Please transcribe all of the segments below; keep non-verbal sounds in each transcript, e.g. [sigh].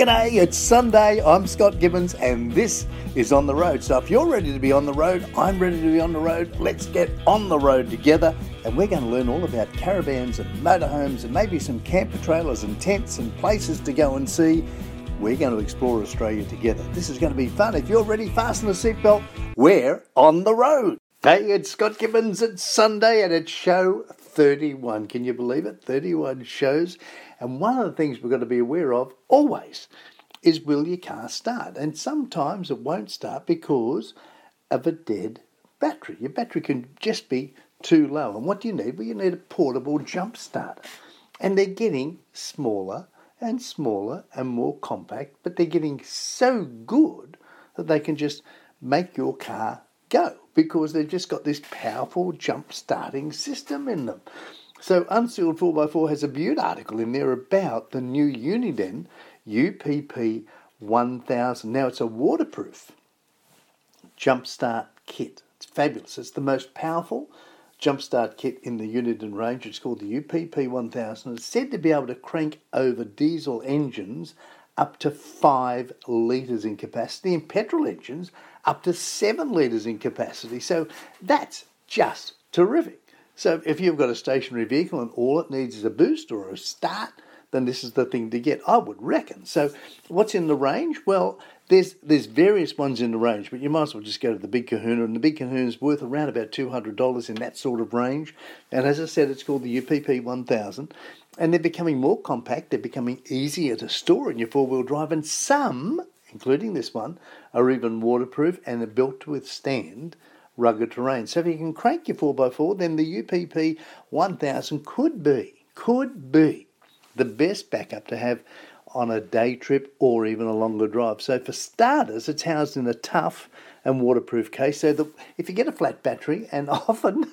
G'day, it's Sunday. I'm Scott Gibbons, and this is On the Road. So, if you're ready to be on the road, I'm ready to be on the road. Let's get on the road together, and we're going to learn all about caravans and motorhomes, and maybe some camper trailers and tents and places to go and see. We're going to explore Australia together. This is going to be fun. If you're ready, fasten a seatbelt. We're on the road. Hey, it's Scott Gibbons. It's Sunday, and it's show 31. Can you believe it? 31 shows. And one of the things we've got to be aware of always is will your car start? And sometimes it won't start because of a dead battery. Your battery can just be too low. And what do you need? Well, you need a portable jump starter. And they're getting smaller and smaller and more compact, but they're getting so good that they can just make your car go because they've just got this powerful jump starting system in them. So Unsealed 4x4 has a beaut article in there about the new Uniden UPP 1000. Now it's a waterproof jumpstart kit. It's fabulous. It's the most powerful jumpstart kit in the Uniden range. It's called the UPP 1000. It's said to be able to crank over diesel engines up to 5 litres in capacity and petrol engines up to 7 litres in capacity. So that's just terrific. So if you've got a stationary vehicle and all it needs is a boost or a start, then this is the thing to get, I would reckon. So what's in the range? Well, there's there's various ones in the range, but you might as well just go to the Big Kahuna, and the Big Kahuna is worth around about two hundred dollars in that sort of range. And as I said, it's called the UPP one thousand, and they're becoming more compact. They're becoming easier to store in your four wheel drive, and some, including this one, are even waterproof and are built to withstand rugged terrain. So if you can crank your 4x4, then the UPP 1000 could be, could be the best backup to have on a day trip or even a longer drive. So for starters, it's housed in a tough and waterproof case. So that if you get a flat battery, and [laughs] often,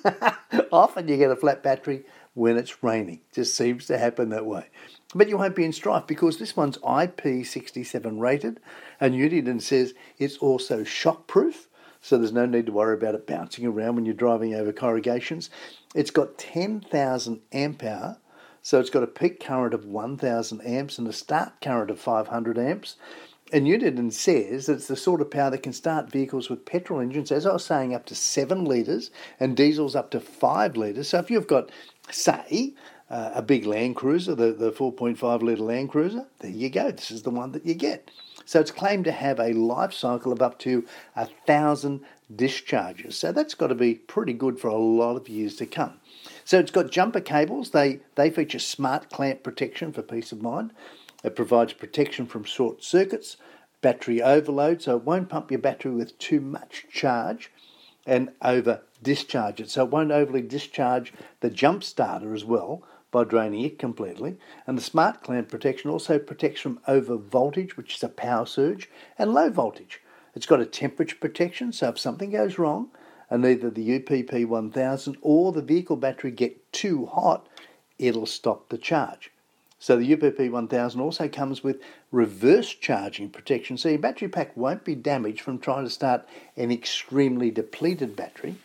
often you get a flat battery when it's raining, just seems to happen that way. But you won't be in strife because this one's IP67 rated, and Uniden says it's also shockproof so there's no need to worry about it bouncing around when you're driving over corrugations. It's got 10,000 amp hour, so it's got a peak current of 1,000 amps and a start current of 500 amps. And Uniden says that it's the sort of power that can start vehicles with petrol engines, as I was saying, up to 7 litres and diesels up to 5 litres. So if you've got, say, uh, a big Land Cruiser, the, the 4.5 litre Land Cruiser, there you go. This is the one that you get. So it's claimed to have a life cycle of up to a thousand discharges. So that's got to be pretty good for a lot of years to come. So it's got jumper cables. They they feature smart clamp protection for peace of mind. It provides protection from short circuits, battery overload, so it won't pump your battery with too much charge and over discharge it. So it won't overly discharge the jump starter as well, by draining it completely. And the smart clamp protection also protects from over voltage, which is a power surge, and low voltage. It's got a temperature protection, so if something goes wrong and either the UPP 1000 or the vehicle battery get too hot, it'll stop the charge. So the UPP 1000 also comes with reverse charging protection, so your battery pack won't be damaged from trying to start an extremely depleted battery.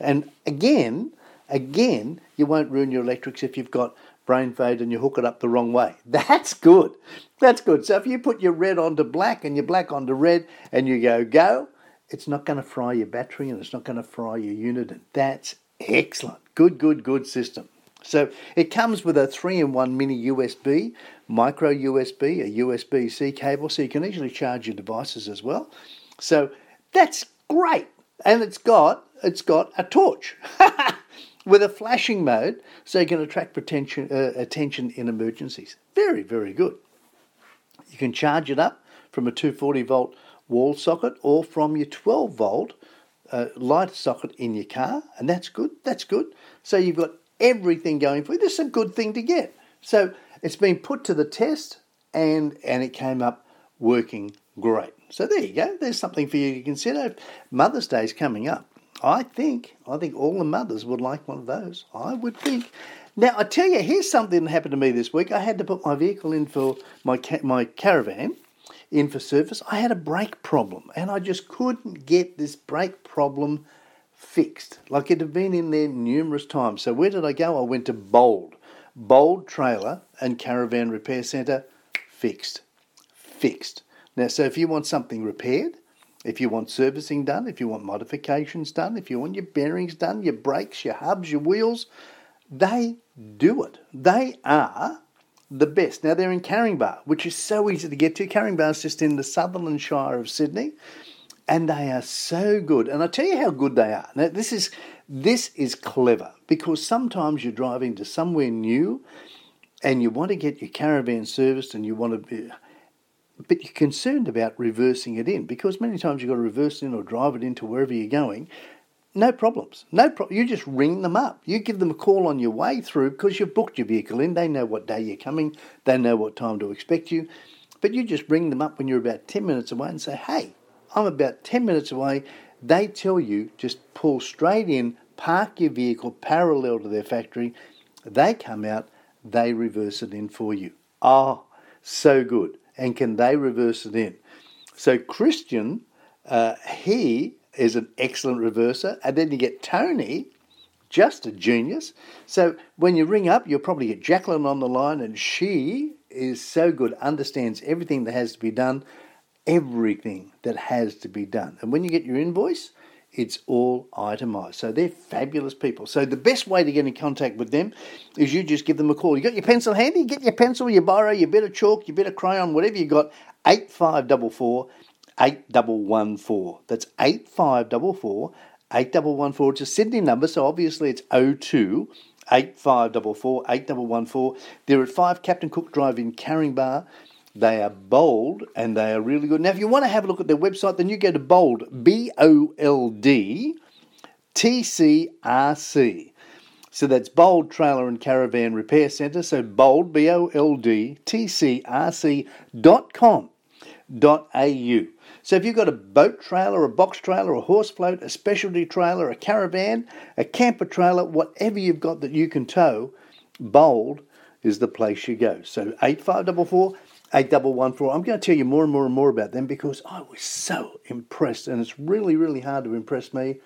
And again, Again, you won't ruin your electrics if you've got brain fade and you hook it up the wrong way. [laughs] That's good. That's good. So if you put your red onto black and your black onto red and you go go, it's not going to fry your battery and it's not going to fry your unit. And that's excellent. Good, good, good system. So it comes with a 3 in 1 mini USB, micro USB, a USB C cable, so you can easily charge your devices as well. So that's great. And it's got it's got a torch. [laughs] with a flashing mode so you can attract attention, uh, attention in emergencies. Very, very good. You can charge it up from a 240 volt wall socket or from your 12 volt uh, light socket in your car, and that's good. That's good. So you've got everything going for you. This is a good thing to get. So it's been put to the test, and and it came up working great. So there you go. There's something for you to consider. Mother's Day is coming up. I think, I think all the mothers would like one of those. I would think. Now, I tell you, here's something that happened to me this week. I had to put my vehicle in for my ca- my caravan in for service. I had a brake problem, and I just couldn't get this brake problem fixed. Like it had been in there numerous times. So where did I go? I went to Bold, Bold Trailer and Caravan Repair Centre, fixed fixed. Now, so if you want something repaired, if you want servicing done, if you want modifications done, if you want your bearings done, your brakes, your hubs, your wheels, they do it. They are the best. Now they're in Caringbah, which is so easy to get to. Caringbah is just in the Sutherland Shire of Sydney, and they are so good. And I tell you how good they are. Now this is this is clever because sometimes you're driving to somewhere new, and you want to get your caravan serviced, and you want to be but you're concerned about reversing it in because many times you've got to reverse it in or drive it into wherever you're going. No problems. No problem. You just ring them up. You give them a call on your way through because you've booked your vehicle in. They know what day you're coming. They know what time to expect you. But you just ring them up when you're about 10 minutes away and say, hey, I'm about 10 minutes away. They tell you just pull straight in, park your vehicle parallel to their factory. They come out, they reverse it in for you. Oh, so good and can they reverse it in? So Christian, uh, he is an excellent reverser, and then you get Tony, just a genius. So when you ring up, you'll probably get Jacqueline on the line, and she is so good, understands everything that has to be done, everything that has to be done. And when you get your invoice, it's all itemized. So they're fabulous people. So the best way to get in contact with them is you just give them a call. You got your pencil handy? Get your pencil, your biro, your bit of chalk, your bit of crayon, whatever you got. 8544 8114. That's 8544 8114. It's a Sydney number, so obviously it's 02 8544 8114. They're at 5 Captain Cook Drive in Caringbah. They are bold and they are really good. Now, if you want to have a look at their website, then you go to bold, B O L D T C R C. So that's Bold Trailer and Caravan Repair Centre. So bold, B O L D T C R C dot com dot au. So if you've got a boat trailer, a box trailer, a horse float, a specialty trailer, a caravan, a camper trailer, whatever you've got that you can tow, Bold is the place you go. So 8544 8114. I'm going to tell you more and more and more about them because I was so impressed, and it's really, really hard to impress me.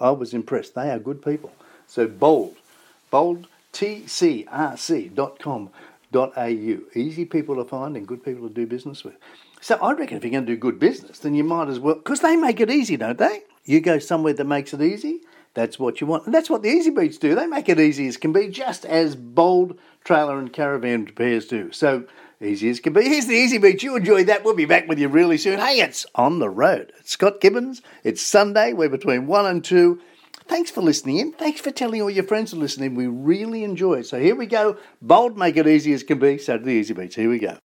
I was impressed. They are good people. So bold, bold, boldtcrc.com.au. Easy people to find and good people to do business with. So I reckon if you're going to do good business, then you might as well, because they make it easy, don't they? You go somewhere that makes it easy, that's what you want. And that's what the Easybeats do. They make it easy as can be, just as bold trailer and caravan repairs do. So Easy as can be. Here's the Easybeats. You enjoy that. We'll be back with you really soon. Hey, it's on the road. It's Scott Gibbons. It's Sunday. We're between 1 and 2. Thanks for listening in. Thanks for telling all your friends to listen in. We really enjoy it. So here we go. Bold, make it easy as can be. So to the Easybeats. Here we go.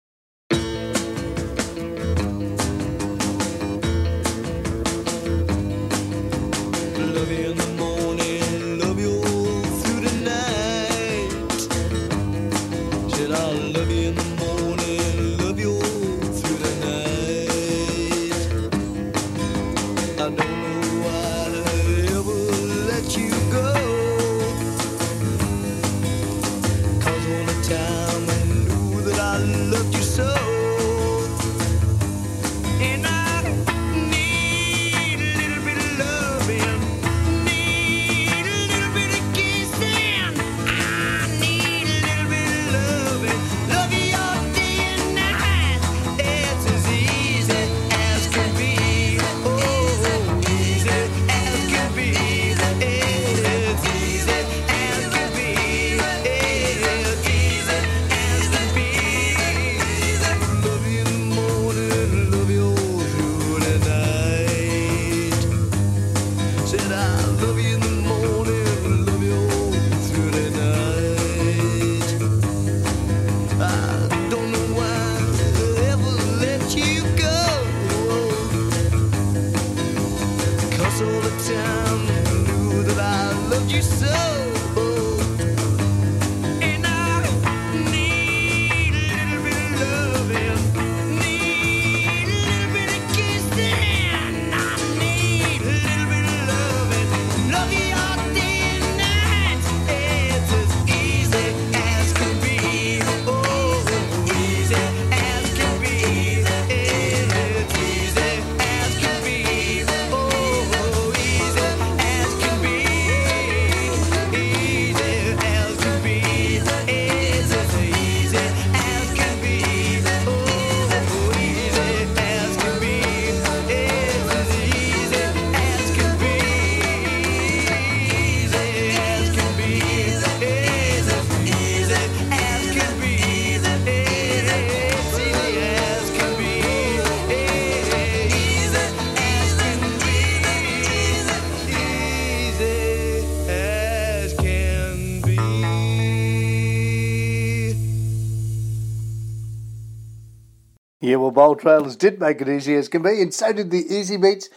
Bold Trailers did make it easy as can be, and so did the Easy Beats.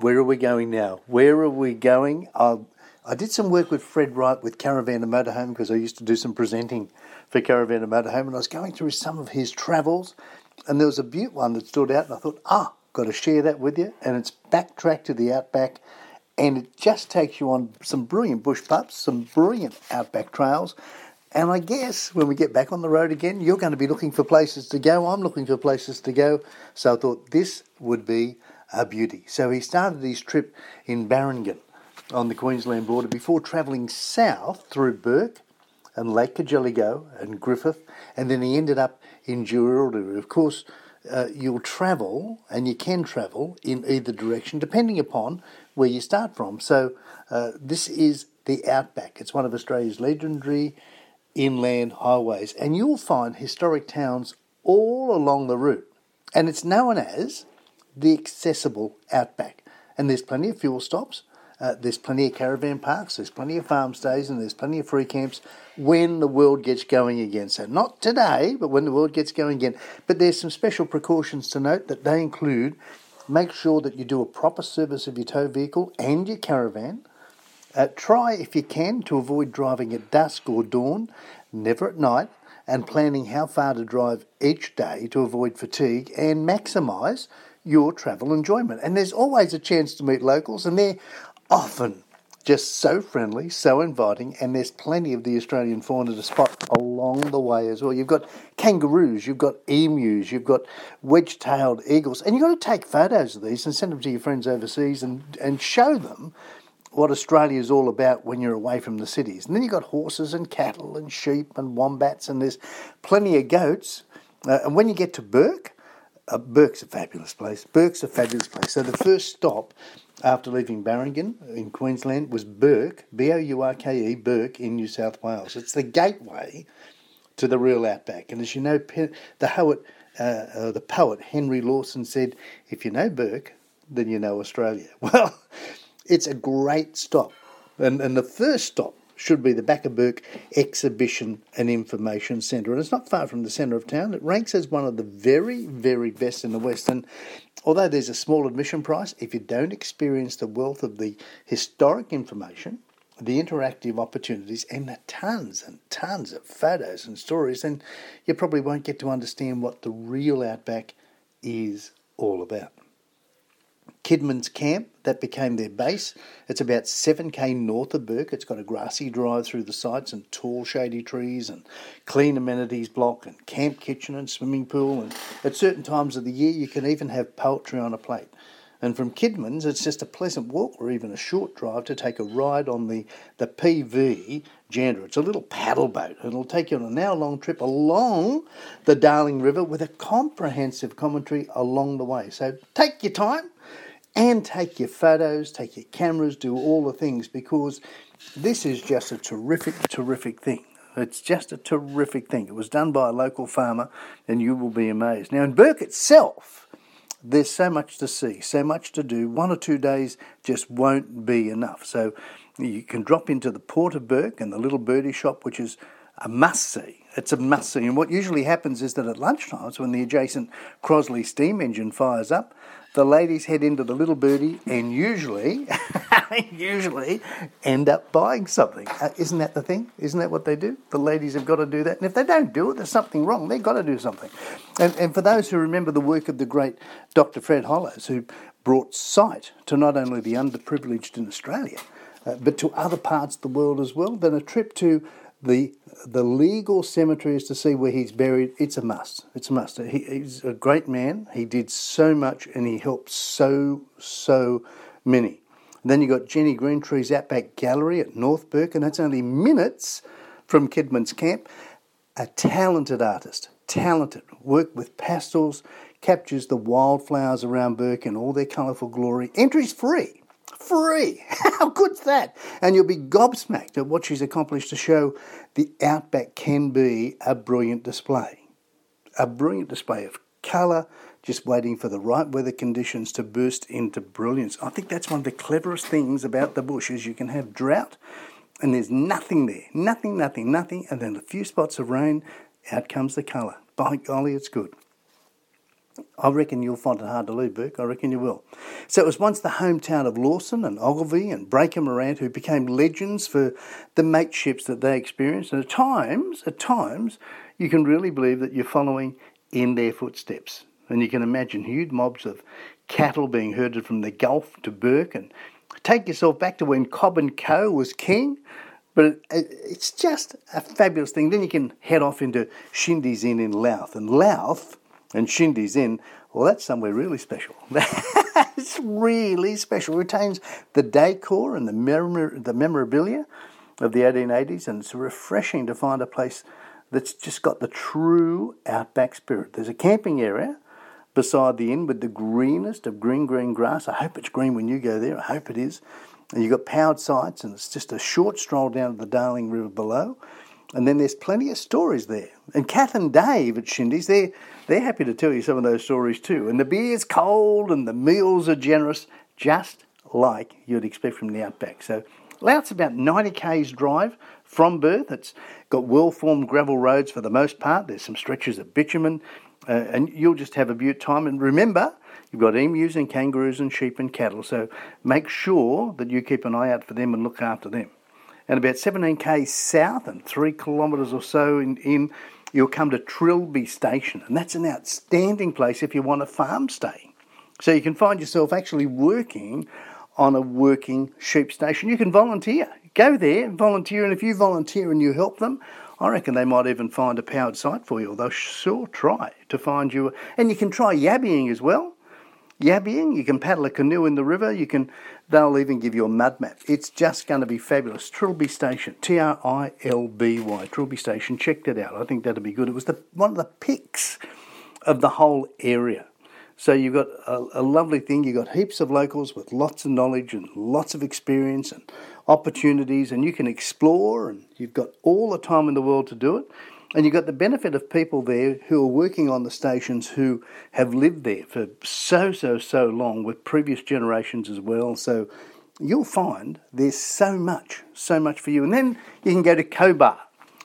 Where are we going now? Where are we going? I, I did some work with Fred Wright with Caravan and Motorhome because I used to do some presenting for Caravan and Motorhome, and I was going through some of his travels, and there was a Butte one that stood out, and I thought, ah, got to share that with you. And it's backtrack to the outback, and it just takes you on some brilliant bush pups, some brilliant outback trails. And I guess when we get back on the road again, you're going to be looking for places to go. I'm looking for places to go. So I thought this would be a beauty. So he started his trip in Barringun on the Queensland border before travelling south through Bourke and Lake Cargelligo and Griffith, and then he ended up in Jerilderie. Of course, uh, you'll travel and you can travel in either direction depending upon where you start from. So uh, this is the outback. It's one of Australia's legendary inland highways, and you'll find historic towns all along the route. And it's known as the accessible outback. And there's plenty of fuel stops, uh, there's plenty of caravan parks, there's plenty of farm stays, and there's plenty of free camps when the world gets going again. So, not today, but when the world gets going again. But there's some special precautions to note that they include make sure that you do a proper service of your tow vehicle and your caravan. Uh, try, if you can, to avoid driving at dusk or dawn, never at night, and planning how far to drive each day to avoid fatigue and maximise your travel enjoyment. And there's always a chance to meet locals, and they're often just so friendly, so inviting, and there's plenty of the Australian fauna to spot along the way as well. You've got kangaroos, you've got emus, you've got wedge tailed eagles, and you've got to take photos of these and send them to your friends overseas and, and show them what Australia is all about when you're away from the cities. And then you've got horses and cattle and sheep and wombats, and there's plenty of goats. Uh, and when you get to Bourke, uh, Bourke's a fabulous place. Bourke's a fabulous place. So the first stop after leaving Barringun in Queensland was Bourke, B O U R K E, Bourke in New South Wales. It's the gateway to the real outback. And as you know, the uh, uh, the poet Henry Lawson said, "If you know Bourke, then you know Australia." [laughs] Well, it's a great stop. And, and the first stop should be the Back O' Bourke Exhibition and Information Centre. And it's not far from the centre of town. It ranks as one of the very, very best in the West. And although there's a small admission price, if you don't experience the wealth of the historic information, the interactive opportunities, and the tons and tons of photos and stories, then you probably won't get to understand what the real Outback is all about. Kidman's Camp, that became their base. It's about 7k north of Bourke. It's got a grassy drive through the sites and tall shady trees and clean amenities block and camp kitchen and swimming pool. And at certain times of the year, you can even have poultry on a plate. And from Kidman's, it's just a pleasant walk or even a short drive to take a ride on the, the PV Jandra. It's a little paddle boat. And it'll take you on an hour long trip along the Darling River with a comprehensive commentary along the way. So take your time and take your photos, take your cameras, do all the things because this is just a terrific, terrific thing. It's just a terrific thing. It was done by a local farmer, and you will be amazed. Now, in Bourke itself, there's so much to see, so much to do. One or two days just won't be enough. So, you can drop into the Port of Bourke and the little birdie shop, which is a must see. It's a must see. And what usually happens is that at lunchtimes, when the adjacent Crossley steam engine fires up, the ladies head into the little birdie and usually, [laughs] usually end up buying something. Uh, isn't that the thing? Isn't that what they do? The ladies have got to do that. And if they don't do it, there's something wrong. They've got to do something. And, and for those who remember the work of the great Dr. Fred Hollows, who brought sight to not only the underprivileged in Australia, uh, but to other parts of the world as well, then a trip to the the legal cemeteries to see where he's buried, it's a must. It's a must. He, he's a great man. He did so much and he helped so, so many. And then you've got Jenny Greentree's Outback Gallery at North Bourke, and that's only minutes from Kidman's Camp. A talented artist, talented, worked with pastels, captures the wildflowers around Bourke in all their colourful glory. Entry's free free. [laughs] How good's that? And you'll be gobsmacked at what she's accomplished to show the Outback can be a brilliant display. A brilliant display of colour, just waiting for the right weather conditions to burst into brilliance. I think that's one of the cleverest things about the bush is you can have drought and there's nothing there. Nothing, nothing, nothing. And then a few spots of rain, out comes the colour. By golly, it's good. I reckon you'll find it hard to leave, Bourke. I reckon you will. So it was once the hometown of Lawson and Ogilvie and Breaker Morant who became legends for the mateships that they experienced. And at times, at times, you can really believe that you're following in their footsteps. And you can imagine huge mobs of cattle being herded from the Gulf to Bourke and take yourself back to when Cobb and Co was king. But it, it, it's just a fabulous thing. Then you can head off into Shindy's Inn in Louth. And Louth and Shindy's Inn, well, that's somewhere really special. [laughs] it's really special. It retains the decor and the, the memorabilia of the 1880s, and it's refreshing to find a place that's just got the true outback spirit. There's a camping area beside the inn with the greenest of green, green grass. I hope it's green when you go there. I hope it is. And you've got powered sites, and it's just a short stroll down to the Darling River below. And then there's plenty of stories there. And Kath and Dave at Shindy's, they're, they're happy to tell you some of those stories too. And the beer's cold and the meals are generous, just like you'd expect from the outback. So Louth's about 90 k's drive from Perth. It's got well formed gravel roads for the most part. There's some stretches of bitumen uh, and you'll just have a beaut time. And remember, you've got emus and kangaroos and sheep and cattle, so make sure that you keep an eye out for them and look after them. And about 17 k south and three kilometres or so in, in, you'll come to Trilby Station, and that's an outstanding place if you want a farm stay. So you can find yourself actually working on a working sheep station. You can volunteer. Go there and volunteer, and if you volunteer and you help them, I reckon they might even find a powered site for you, or they'll sure try to find you. And you can try yabbying as well. Yabbying, you can paddle a canoe in the river, you can they'll even give you a mud map. It's just going to be fabulous. Trilby Station, T R I L B Y, Trilby Station. Check that out. I think that'd be good. It was the one of the picks of the whole area. So you've got a, a, lovely thing. You've got heaps of locals with lots of knowledge and lots of experience and opportunities, and you can explore, and you've got all the time in the world to do it. And you've got the benefit of people there who are working on the stations who have lived there for so, so, so long with previous generations as well. So you'll find there's so much, so much for you. And then you can go to Cobar.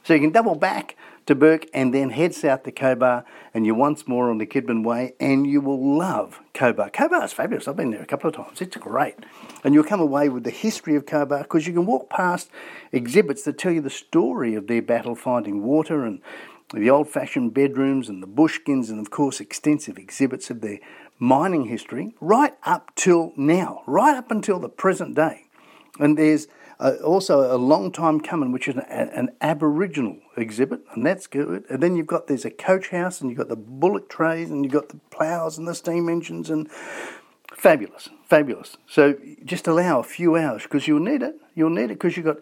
So you can double back to Bourke and then head south to Cobar and you're once more on the Kidman Way and you will love Cobar. Cobar is fabulous. I've been there a couple of times. It's great. And you'll come away with the history of Cobar because you can walk past exhibits that tell you the story of their battle finding water and the old fashioned bedrooms and the bushkins and of course extensive exhibits of their mining history right up till now, right up until the present day. And there's uh, also a long time coming, which is an, an, Aboriginal exhibit, and that's good. And then you've got there's a coach house, and you've got the bullock trays, and you've got the ploughs and the steam engines, and fabulous, fabulous. So just allow a few hours because you'll need it. You'll need it because you've got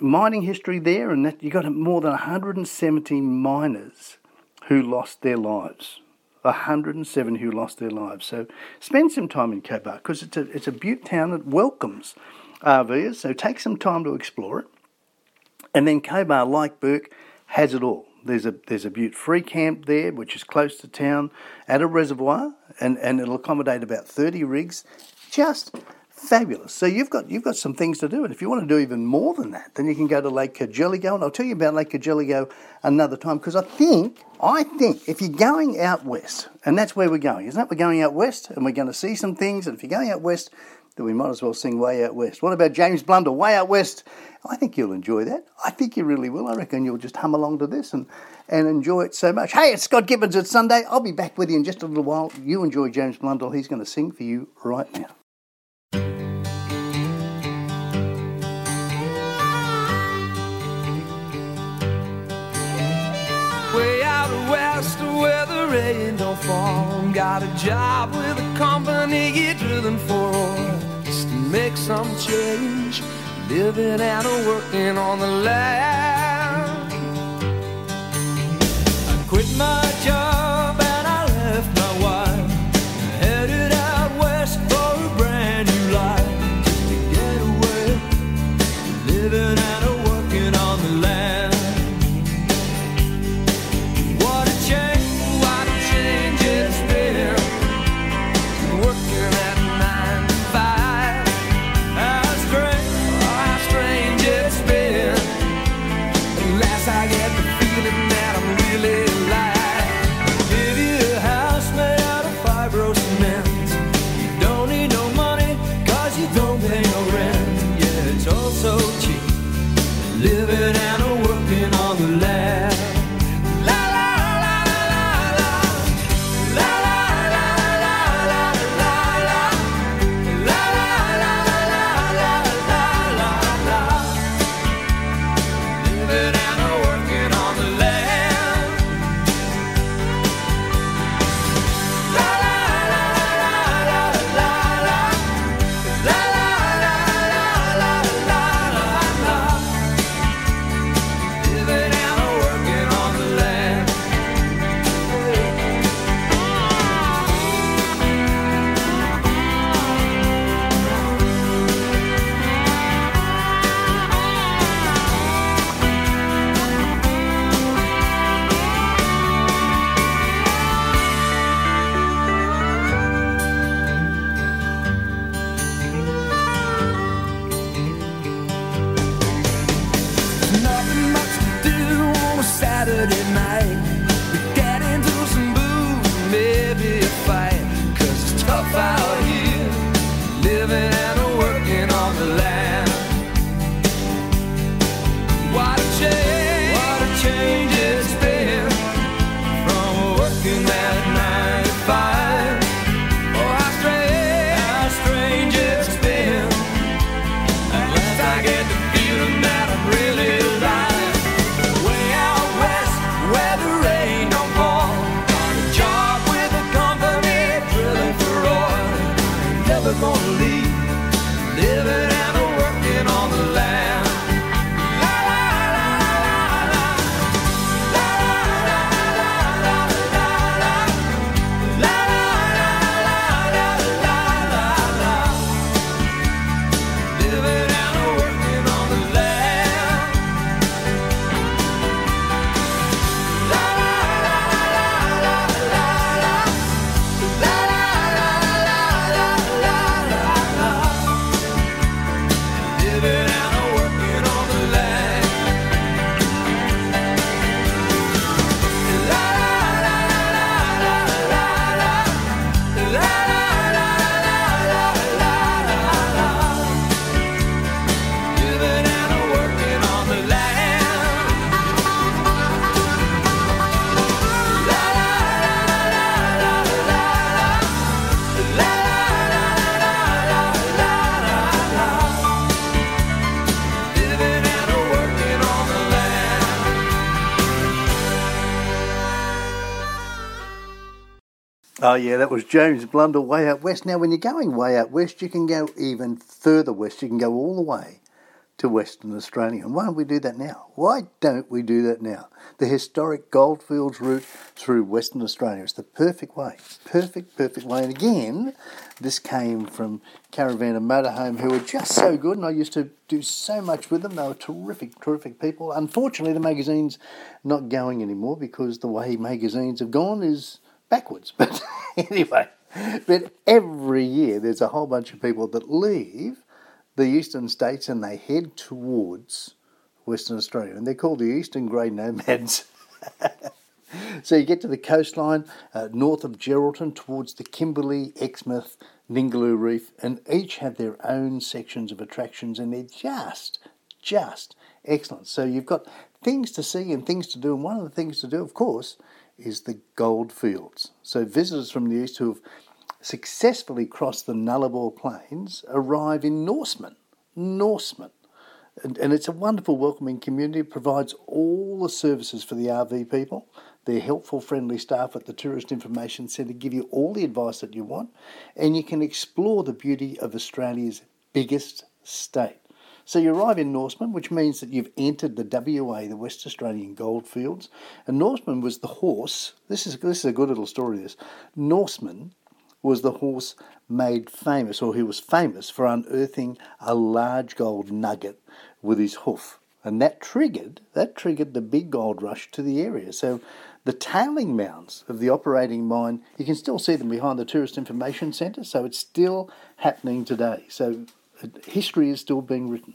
mining history there, and that you've got more than 170 miners who lost their lives. 107 who lost their lives. So spend some time in Cobar because it's a, it's a butte town that welcomes RVers, so take some time to explore it. And then Cobar, like Bourke, has it all. There's a there's a butte free camp there, which is close to town, at a reservoir, and, and it'll accommodate about 30 rigs. Just fabulous. So you've got you've got some things to do, and if you want to do even more than that, then you can go to Lake Cargelligo, and I'll tell you about Lake Cargelligo another time because I think I think if you're going out west, and that's where we're going, isn't it? We're going out west, and we're going to see some things, and if you're going out west, that we might as well sing Way Out West. What about James Blundell, Way Out West? I think you'll enjoy that. I think you really will. I reckon you'll just hum along to this and, and enjoy it so much. Hey, it's Scott Gibbons. It's Sunday. I'll be back with you in just a little while. You enjoy James Blundell. He's going to sing for you right now. Way out west where the rain don't fall. Got a job with a company drilling for make some change. Living and working on the land. I quit my job Oh, yeah, that was James Blundell way out west. Now, when you're going way out west, you can go even further west. You can go all the way to Western Australia. And why don't we do that now? Why don't we do that now? The historic Goldfields route through Western Australia is the perfect way. Perfect, perfect way. And again, this came from Caravan and Motorhome, who were just so good, and I used to do so much with them. They were terrific, terrific people. Unfortunately, the magazine's not going anymore because the way magazines have gone is backwards. [laughs] But anyway, but every year there's a whole bunch of people that leave the eastern states and they head towards Western Australia, and they're called the Eastern Grey Nomads. [laughs] so you get to the coastline uh, north of Geraldton towards the Kimberley, Exmouth, Ningaloo Reef, and each have their own sections of attractions, and they're just, just excellent. So you've got things to see and things to do, and one of the things to do, of course, is the gold fields. So visitors from the east who have successfully crossed the Nullarbor Plains arrive in Norseman. Norseman. And, and it's a wonderful, welcoming community. It provides all the services for the RV people. Their helpful, friendly staff at the Tourist Information Centre give you all the advice that you want, and you can explore the beauty of Australia's biggest state. So you arrive in Norseman, which means that you've entered the WA, the West Australian goldfields. And Norseman was the horse. This is this is a good little story. This Norseman was the horse made famous, or he was famous for unearthing a large gold nugget with his hoof, and that triggered that triggered the big gold rush to the area. So. The tailing mounds of the operating mine, you can still see them behind the Tourist Information Centre, so it's still happening today. So history is still being written.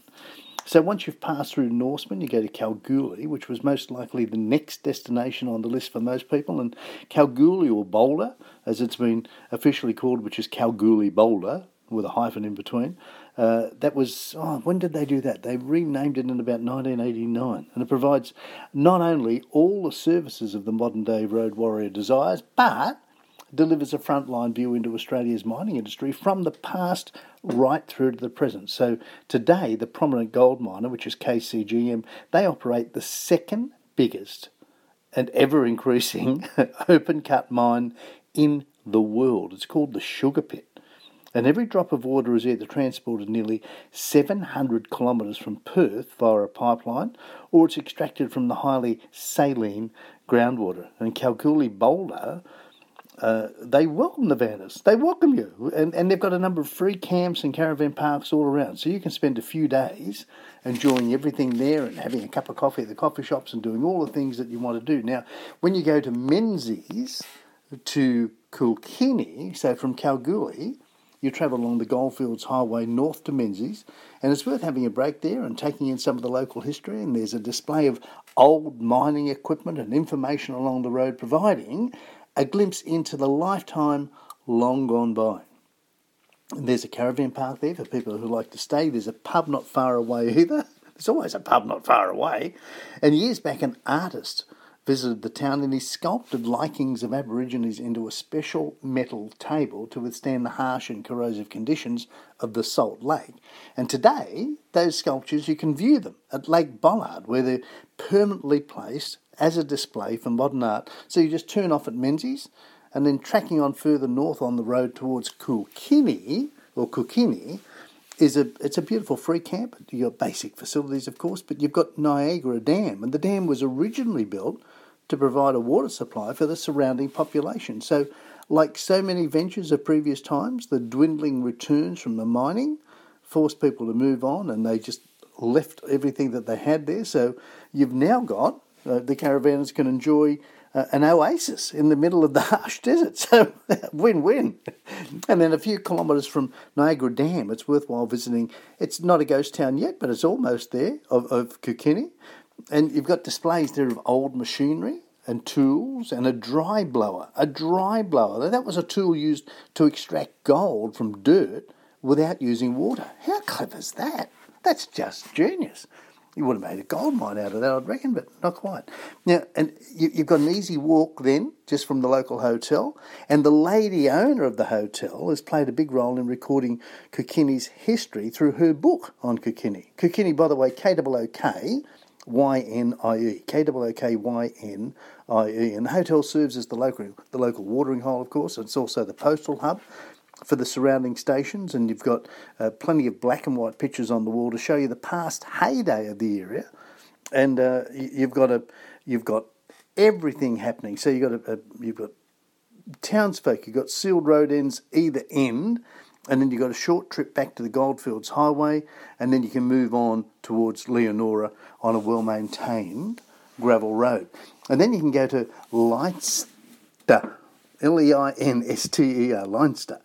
So once you've passed through Norseman, you go to Kalgoorlie, which was most likely the next destination on the list for most people. And Kalgoorlie, or Boulder, as it's been officially called, which is Kalgoorlie Boulder, with a hyphen in between, uh, that was, oh, when did they do that? They renamed it in about 1989. And it provides not only all the services of the modern day road warrior desires, but delivers a frontline view into Australia's mining industry from the past right through to the present. So today, the prominent gold miner, which is KCGM, they operate the second biggest and ever increasing [laughs] open cut mine in the world. It's called the Super Pit. And every drop of water is either transported nearly 700 kilometres from Perth via a pipeline or it's extracted from the highly saline groundwater. And Kalgoorlie Boulder uh, they welcome the Vanners. They welcome you. And, and they've got a number of free camps and caravan parks all around. So you can spend a few days enjoying everything there and having a cup of coffee at the coffee shops and doing all the things that you want to do. Now, when you go to Menzies to Kookynie, so from Kalgoorlie, you travel along the Goldfields Highway north to Menzies, and it's worth having a break there and taking in some of the local history. And there's a display of old mining equipment and information along the road, providing a glimpse into the lifetime long gone by. And there's a caravan park there for people who like to stay. There's a pub not far away either. [laughs] There's always a pub not far away. And years back, an artist visited the town and he sculpted likings of Aborigines into a special metal table to withstand the harsh and corrosive conditions of the Salt Lake. And today, those sculptures, you can view them at Lake Ballard, where they're permanently placed as a display for modern art. So you just turn off at Menzies and then tracking on further north on the road towards Kookynie or Kookynie is a it's a beautiful free camp. Got basic facilities, of course, but you've got Niagara Dam, and the dam was originally built to provide a water supply for the surrounding population. So, like so many ventures of previous times, the dwindling returns from the mining forced people to move on, and they just left everything that they had there. So, you've now got uh, the caravanners can enjoy uh, an oasis in the middle of the [laughs] harsh desert. So, [laughs] win win. And then a few kilometres from Niagara Dam, it's worthwhile visiting. It's not a ghost town yet, but it's almost there of, of Kookynie. And you've got displays there of old machinery and tools and a dry blower. A dry blower. That was a tool used to extract gold from dirt without using water. How clever is that? That's just genius. You would have made a gold mine out of that, I'd reckon, but not quite. Now, and you, have got an easy walk then, just from the local hotel, and the lady owner of the hotel has played a big role in recording Kookynie's history through her book on Kookynie. Kookynie, by the way, K O O K Y N I E, K O O K Y N I E, and the hotel serves as the local the local watering hole, of course. It's also the postal hub for the surrounding stations, and you've got uh, plenty of black and white pictures on the wall to show you the past heyday of the area, and uh, you've got a you've got everything happening. So you've got a, a you've got townsfolk, you've got sealed road ends either end, and then you've got a short trip back to the Goldfields Highway, and then you can move on towards Leonora on a well maintained gravel road, and then you can go to Leinster, L E I N S T E R, Leinster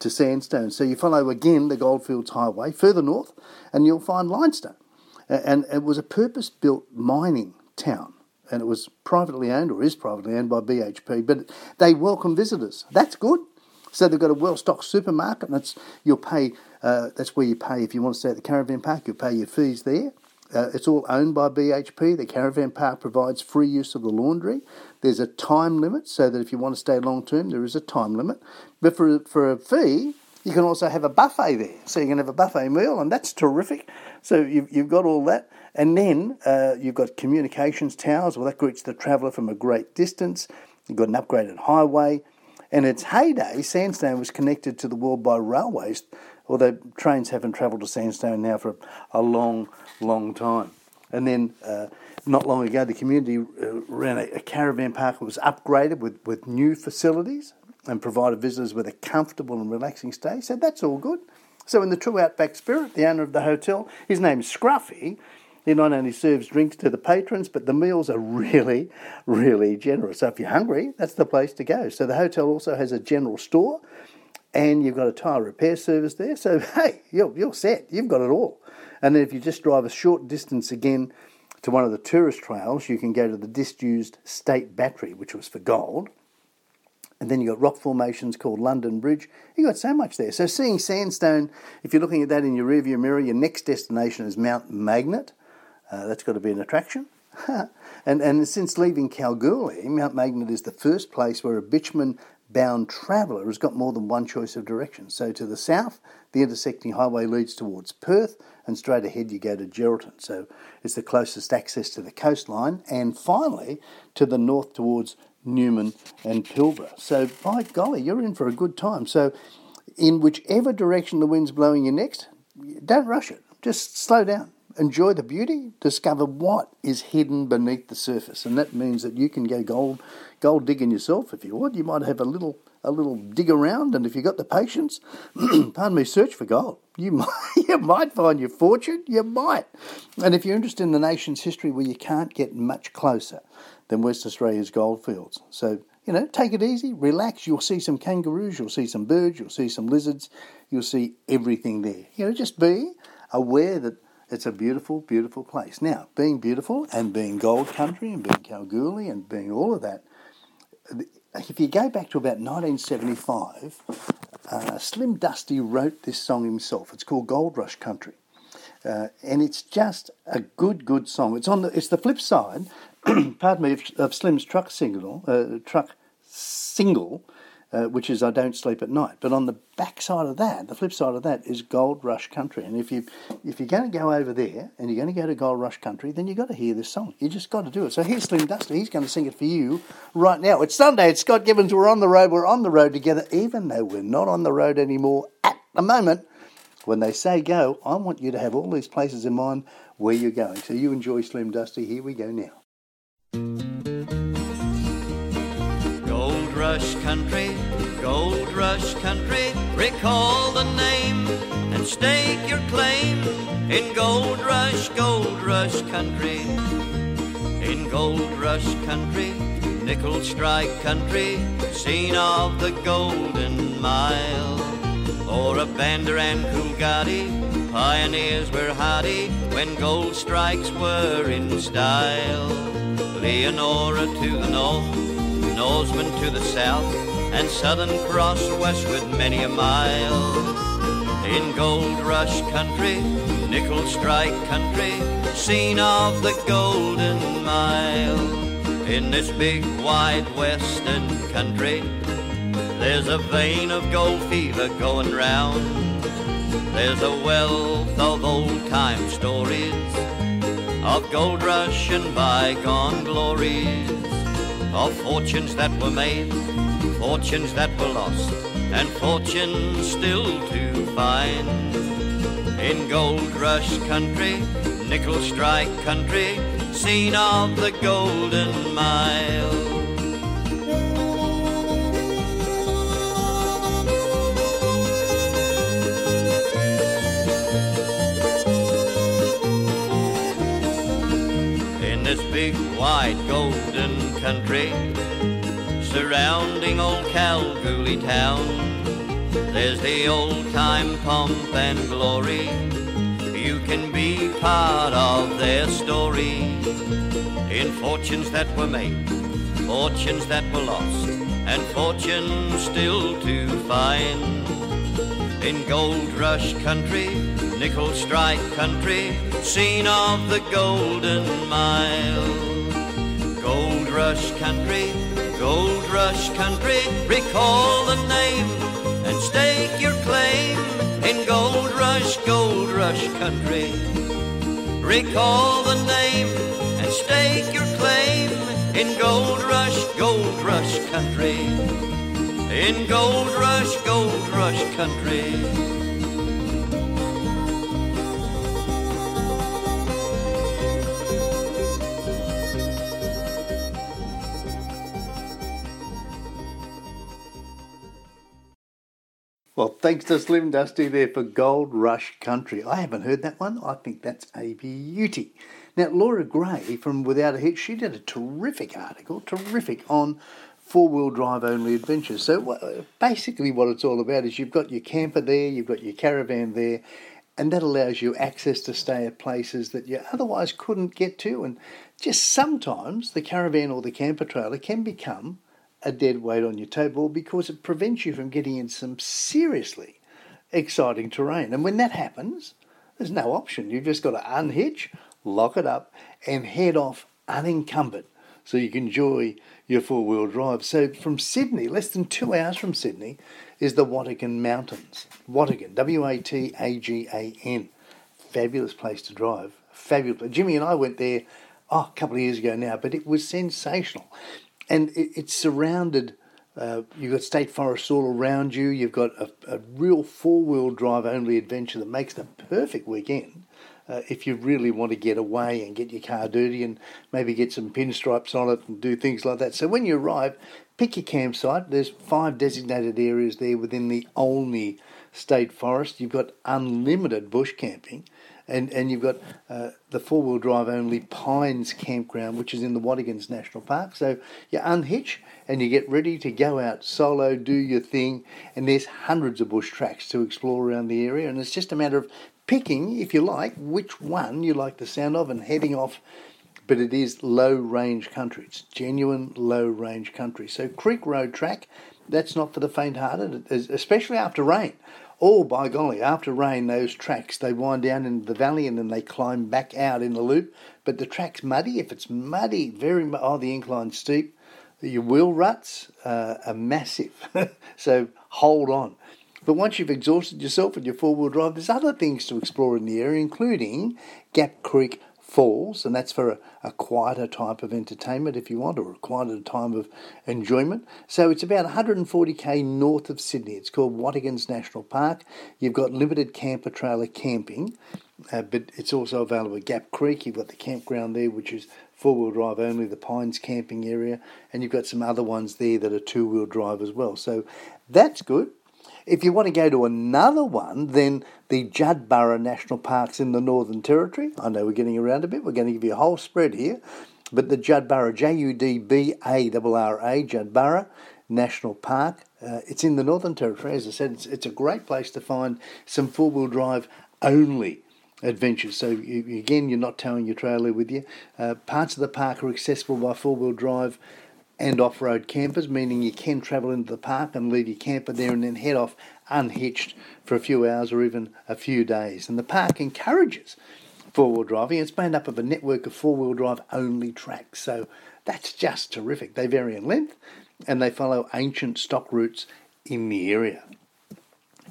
to Sandstone. So you follow again the Goldfields Highway further north, and you'll find Leinster. And it was a purpose built mining town. And it was privately owned, or is privately owned by BHP, but they welcome visitors. That's good. So they've got a well-stocked supermarket, and that's you'll pay. Uh, that's where you pay if you want to stay at the caravan park. You'll pay your fees there. Uh, it's all owned by BHP. The caravan park provides free use of the laundry. There's a time limit, so that if you want to stay long term, there is a time limit. But for, for a fee, you can also have a buffet there. So you can have a buffet meal, and that's terrific. So you've, you've got all that. And then uh, you've got communications towers. Well, that greets the traveller from a great distance. You've got an upgraded highway. And its heyday, Sandstone was connected to the world by railways, although trains haven't travelled to Sandstone now for a long, long time. And then uh, not long ago, the community uh, ran a, a caravan park that was upgraded with, with new facilities and provided visitors with a comfortable and relaxing stay. So that's all good. So, in the true outback spirit, the owner of the hotel, his name's Scruffy, he not only serves drinks to the patrons, but the meals are really, really generous. So, if you're hungry, that's the place to go. So, the hotel also has a general store and you've got a tyre repair service there. So, [laughs] hey, you're, you're set. You've got it all. And then if you just drive a short distance again to one of the tourist trails, you can go to the disused State Battery, which was for gold. And then you've got rock formations called London Bridge. You've got so much there. So seeing sandstone, if you're looking at that in your rearview mirror, your next destination is Mount Magnet. Uh, that's got to be an attraction. [laughs] and, and since leaving Kalgoorlie, Mount Magnet is the first place where a bitumen bound traveller has got more than one choice of direction. So to the south, the intersecting highway leads towards Perth, and straight ahead you go to Geraldton. So it's the closest access to the coastline, and finally to the north towards Newman and Pilbara. So by golly, you're in for a good time. So in whichever direction the wind's blowing you next, don't rush it. Just slow down enjoy the beauty, discover what is hidden beneath the surface, and that means that you can go gold gold digging yourself if you want. You might have a little a little dig around, and if you've got the patience, [clears throat] pardon me, search for gold. You [laughs] might you might find your fortune. You might, and if you're interested in the nation's history, well, you can't get much closer than West Australia's goldfields. So you know, take it easy, relax. You'll see some kangaroos, you'll see some birds, you'll see some lizards, you'll see everything there. You know, just be aware that it's a beautiful, beautiful place. Now, being beautiful and being gold country and being Kalgoorlie and being all of that, if you go back to about 1975, uh, Slim Dusty wrote this song himself. It's called Gold Rush Country. Uh, and it's just a good, good song. It's on the, it's the flip side, [clears throat] pardon me, of, of Slim's truck single, uh, truck single, uh, which is I Don't Sleep at Night. But on the back side of that, the flip side of that is Gold Rush Country. And if you if you're going to go over there and you're going to go to Gold Rush Country, then you've got to hear this song. You just got to do it. So here's Slim Dusty. He's going to sing it for you right now. It's Sunday. It's Scott Gibbons. We're on the road. We're on the road together, even though we're not on the road anymore at the moment. When they say go, I want you to have all these places in mind where you're going. So you enjoy Slim Dusty. Here we go now. Rush Country, Gold Rush Country. Recall the name and stake your claim in Gold Rush, Gold Rush Country. In Gold Rush Country, Nickel Strike Country, scene of the Golden Mile. Or a Bander and Coolgardie, pioneers were hardy when gold strikes were in style. Leonora to the north, Norseman to the south, and Southern Cross westward many a mile. In Gold Rush country, Nickel Strike country, scene of the Golden Mile. In this big wide western country, there's a vein of gold fever going round. There's a wealth of old time stories of gold rush and bygone glories of fortunes that were made, fortunes that were lost, and fortunes still to find. In gold rush country, nickel strike country, scene of the golden mile. In this big wide golden country surrounding old Kalgoorlie town. There's the old time pomp and glory. You can be part of their story. In fortunes that were made, fortunes that were lost, and fortunes still to find. In gold rush country, nickel strike country, scene of the golden mile. Gold rush country, gold rush country, recall the name and stake your claim in gold rush, gold rush country. Recall the name and stake your claim in gold rush, gold rush country. In gold rush, gold rush country. Well, thanks to Slim Dusty there for Gold Rush Country. I haven't heard that one. I think that's a beauty. Now, Laura Gray from Without a Hitch, she did a terrific article, terrific on four wheel drive only adventures. So, basically, what it's all about is you've got your camper there, you've got your caravan there, and that allows you access to stay at places that you otherwise couldn't get to. And just sometimes the caravan or the camper trailer can become a dead weight on your table because it prevents you from getting in some seriously exciting terrain. And when that happens, there's no option. You've just got to unhitch, lock it up, and head off unencumbered so you can enjoy your four wheel drive. So from Sydney, less than two hours from Sydney, is the Watagan Mountains. Watagan, W A T A G A N. Fabulous place to drive. Fabulous. Jimmy and I went there oh, a couple of years ago now, but it was sensational. And it, it's surrounded, uh, you've got state forests all around you, you've got a, a real four wheel drive only adventure that makes the perfect weekend. Uh, if you really want to get away and get your car dirty and maybe get some pinstripes on it and do things like that. So when you arrive, pick your campsite. There's five designated areas there within the Olney State Forest. You've got unlimited bush camping. And, and you've got uh, the four wheel drive only Pines Campground, which is in the Watagans National Park. So you unhitch and you get ready to go out solo, do your thing, and there's hundreds of bush tracks to explore around the area. And it's just a matter of picking, if you like, which one you like the sound of and heading off. But it is low range country. It's genuine low range country. So Creek Road track, that's not for the faint hearted, especially after rain. Oh, by golly, after rain, those tracks, they wind down into the valley and then they climb back out in the loop. But the track's muddy. If it's muddy, very, oh, the incline's steep. Your wheel ruts uh, are massive. [laughs] so hold on. But once you've exhausted yourself with your four wheel drive, there's other things to explore in the area, including Gap Creek Falls, and that's for a, a, quieter type of entertainment if you want, or a quieter time of enjoyment. So it's about 140k north of Sydney. It's called Watagans National Park. You've got limited camper trailer camping, uh, but it's also available at Gap Creek. You've got the campground there, which is four wheel drive only, the Pines camping area, and you've got some other ones there that are two wheel drive as well. So that's good. If you want to go to another one, then the Judbarra National Parks in the Northern Territory. I know we're getting around a bit. We're going to give you a whole spread here. But the Judbarra, J U D B A R R A, Judbarra National Park. Uh, it's in the Northern Territory. As I said, it's, it's a great place to find some four wheel drive only adventures. So you, again, you're not towing your trailer with you. Uh, parts of the park are accessible by four wheel drive and off road campers, meaning you can travel into the park and leave your camper there and then head off unhitched for a few hours or even a few days. And the park encourages four wheel driving. It's made up of a network of four wheel drive only tracks, so that's just terrific. They vary in length and they follow ancient stock routes in the area.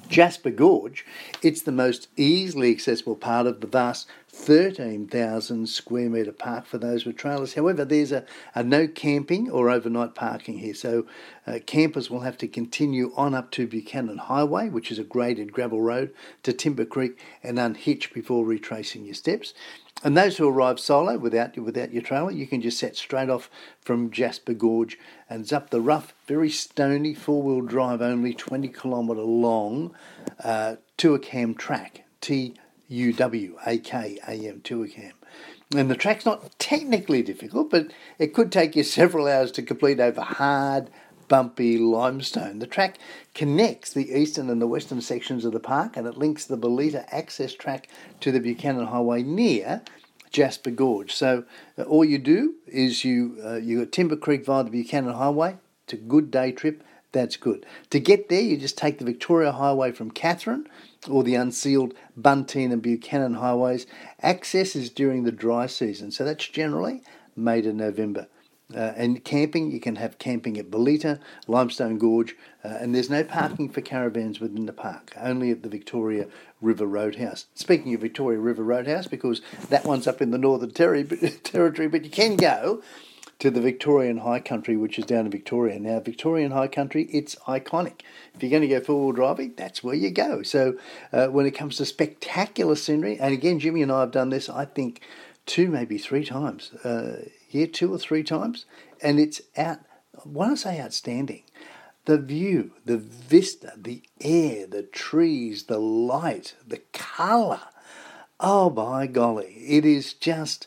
Jasper Gorge, it's the most easily accessible part of the vast 13,000 square metre park for those with trailers. However, there's a, a no camping or overnight parking here, so uh, campers will have to continue on up to Buchanan Highway, which is a graded gravel road, to Timber Creek and unhitch before retracing your steps. And those who arrive solo without without your trailer, you can just set straight off from Jasper Gorge and up the rough, very stony four wheel drive, only 20 kilometre long uh, Tuwakam track. T U W A K A M Tuwakam. And the track's not technically difficult, but it could take you several hours to complete over hard, bumpy limestone. The track connects the eastern and the western sections of the park and it links the Bullita access track to the Buchanan Highway near Jasper Gorge. So uh, all you do is you uh, you go Timber Creek via the Buchanan Highway. It's a good day trip. That's good. To get there, you just take the Victoria Highway from Katherine or the unsealed Buntine and Buchanan highways. Access is during the dry season, so that's generally May to November. Uh, and camping, you can have camping at Bullita, Limestone Gorge, uh, and there's no parking for caravans within the park, only at the Victoria River Roadhouse. Speaking of Victoria River Roadhouse, because that one's up in the Northern [laughs] Territory, but you can go to the Victorian High Country, which is down in Victoria. Now, Victorian High Country, it's iconic. If you're going to go four wheel driving, that's where you go. So, uh, when it comes to spectacular scenery, and again, Jimmy and I have done this, I think, two, maybe three times. Uh, yeah, two or three times. And it's out, when I say outstanding, the view, the vista, the air, the trees, the light, the colour. Oh, by golly, it is just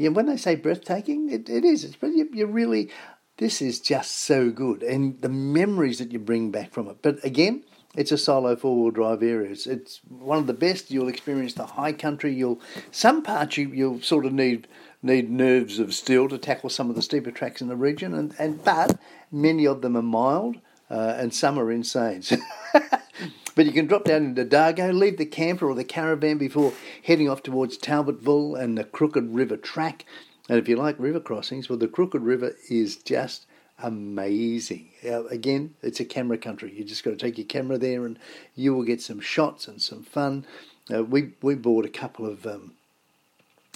yeah, when they say breathtaking, it, it is. It's you, you really, this is just so good, and the memories that you bring back from it. But again, it's a solo four wheel drive area. It's, it's one of the best. You'll experience the high country. You'll some parts you you'll sort of need need nerves of steel to tackle some of the steeper tracks in the region, and, and but many of them are mild, uh, and some are insane. [laughs] but you can drop down into Dargo, leave the camper or the caravan before heading off towards Talbotville and the Crooked River track. And if you like river crossings, well, the Crooked River is just amazing. Uh, again, it's a camera country. You just got to take your camera there, and you will get some shots and some fun. Uh, we we bought a couple of um,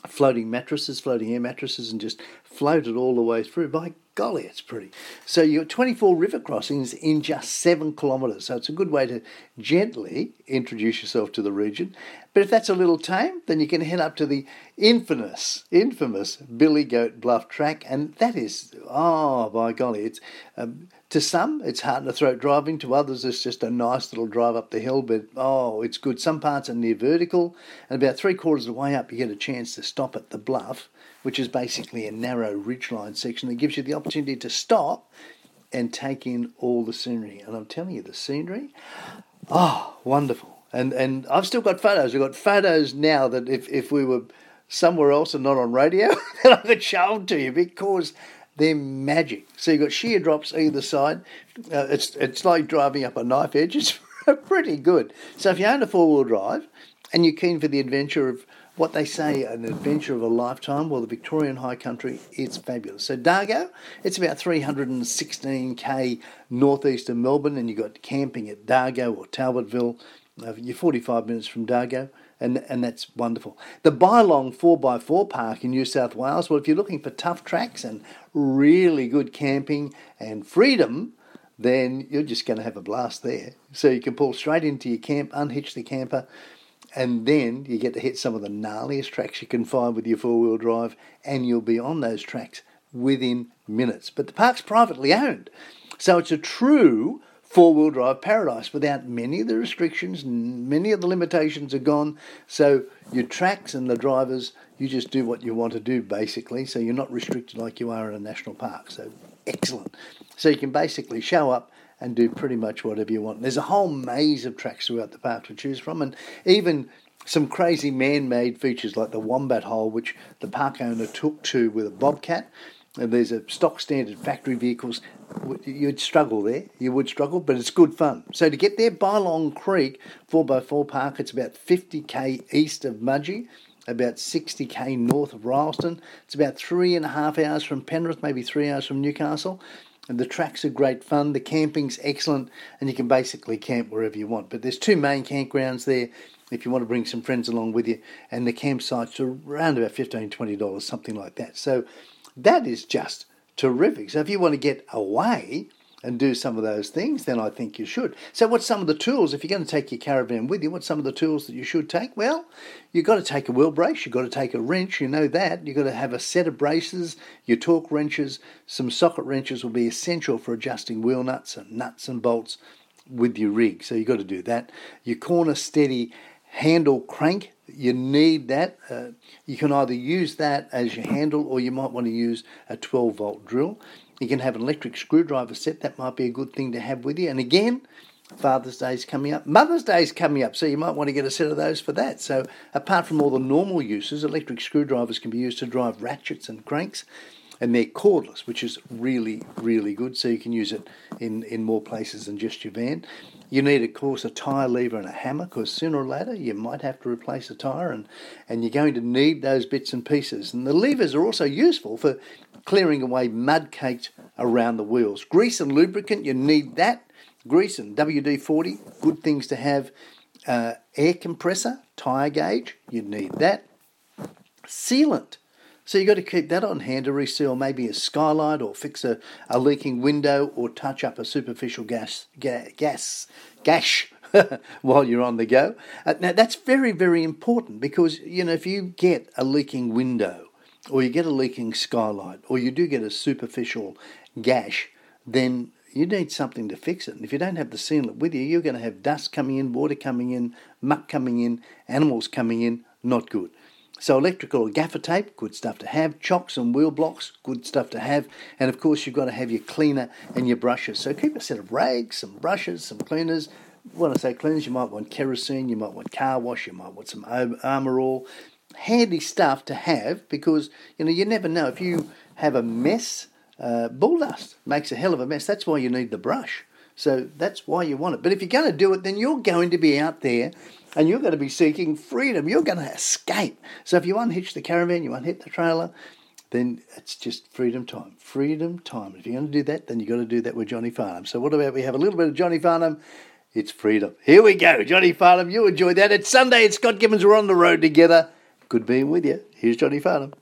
floating mattresses, floating air mattresses, and just floated all the way through. By golly, it's pretty. So you've 24 river crossings in just seven kilometres. So it's a good way to gently introduce yourself to the region. But if that's a little tame, then you can head up to the infamous, infamous Billy Goat Bluff track, and that is, oh by golly, it's um, to some, it's in the throat driving. To others, it's just a nice little drive up the hill. But oh, it's good. Some parts are near vertical, and about three quarters of the way up, you get a chance to stop at the bluff, which is basically a narrow ridgeline section that gives you the opportunity to stop and take in all the scenery. And I'm telling you, the scenery, oh, wonderful. And and I've still got photos. I've got photos now that if, if we were somewhere else and not on radio, [laughs] then I could show them to you because they're magic. So you've got shear drops either side. Uh, it's it's like driving up a knife edge. [laughs] It's pretty good. So if you own a four wheel drive and you're keen for the adventure of what they say an adventure of a lifetime, well, the Victorian High Country, it's fabulous. So Dargo, it's about 316k northeast of Melbourne, and you've got camping at Dargo or Talbotville. Uh, you're 45 minutes from Dargo and, and that's wonderful. The Bylong 4x4 Park in New South Wales, well, if you're looking for tough tracks and really good camping and freedom, then you're just going to have a blast there. So you can pull straight into your camp, unhitch the camper, and then you get to hit some of the gnarliest tracks you can find with your four wheel drive, and you'll be on those tracks within minutes. But the park's privately owned, so it's a true four wheel drive paradise without many of the restrictions, many of the limitations are gone. So your tracks and the drivers, you just do what you want to do basically. So you're not restricted like you are in a national park. So excellent. So you can basically show up and do pretty much whatever you want. There's a whole maze of tracks throughout the park to choose from, and even some crazy man-made features like the Wombat Hole, which the park owner took to with a bobcat. And there's a stock standard factory vehicles you'd struggle there. You would struggle, but it's good fun. So to get there, Bylong Creek 4x4 Park, it's about 50k east of Mudgee, about 60k north of Rylstone. It's about three and a half hours from Penrith, maybe three hours from Newcastle. And the tracks are great fun. The camping's excellent, and you can basically camp wherever you want. But there's two main campgrounds there if you want to bring some friends along with you, and the campsites are around about $15, $20, something like that. So that is just terrific. So if you want to get away and do some of those things, then I think you should. So what's some of the tools? If you're going to take your caravan with you, what's some of the tools that you should take? Well, you've got to take a wheel brace, you've got to take a wrench, you know that. You've got to have a set of braces, your torque wrenches, some socket wrenches will be essential for adjusting wheel nuts and nuts and bolts with your rig. So you've got to do that. Your corner steady handle crank you need that. Uh, you can either use that as your handle or you might want to use a 12 volt drill. You can have an electric screwdriver set, that might be a good thing to have with you. And again, Father's Day is coming up, Mother's Day is coming up, so you might want to get a set of those for that. So, apart from all the normal uses, electric screwdrivers can be used to drive ratchets and cranks and they're cordless, which is really, really good. So you can use it in, in more places than just your van. You need, of course, a tyre lever and a hammer because sooner or later you might have to replace a tyre and, and you're going to need those bits and pieces. And the levers are also useful for clearing away mud caked around the wheels. Grease and lubricant, you need that. Grease and WD 40, good things to have. Uh, air compressor, tyre gauge, you need that. Sealant so you've got to keep that on hand to reseal maybe a skylight or fix a, a leaking window or touch up a superficial gas, ga, gas gash [laughs] while you're on the go. Uh, now that's very, very important because, you know, if you get a leaking window or you get a leaking skylight or you do get a superficial gash, then you need something to fix it. And if you don't have the sealant with you, you're going to have dust coming in, water coming in, muck coming in, animals coming in, not good. So electrical or gaffer tape, good stuff to have. Chocks and wheel blocks, good stuff to have. And of course, you've got to have your cleaner and your brushes. So keep a set of rags, some brushes, some cleaners, when I say cleaners, you might want kerosene, you might want car wash, you might want some Armor All. Handy stuff to have because you know you never know if you have a mess. Uh, bull dust makes a hell of a mess. That's why you need the brush. So that's why you want it. But if you're going to do it, then you're going to be out there and you're going to be seeking freedom. You're going to escape. So if you unhitch the caravan, you unhitch the trailer, then it's just freedom time. Freedom time. If you're going to do that, then you've got to do that with Johnny Farnham. So what about we have a little bit of Johnny Farnham it's freedom. Here we go. Johnny Farnham, you enjoy that. It's Sunday. It's Scott Gibbons. We're on the road together. Good being with you. Here's Johnny Farnham.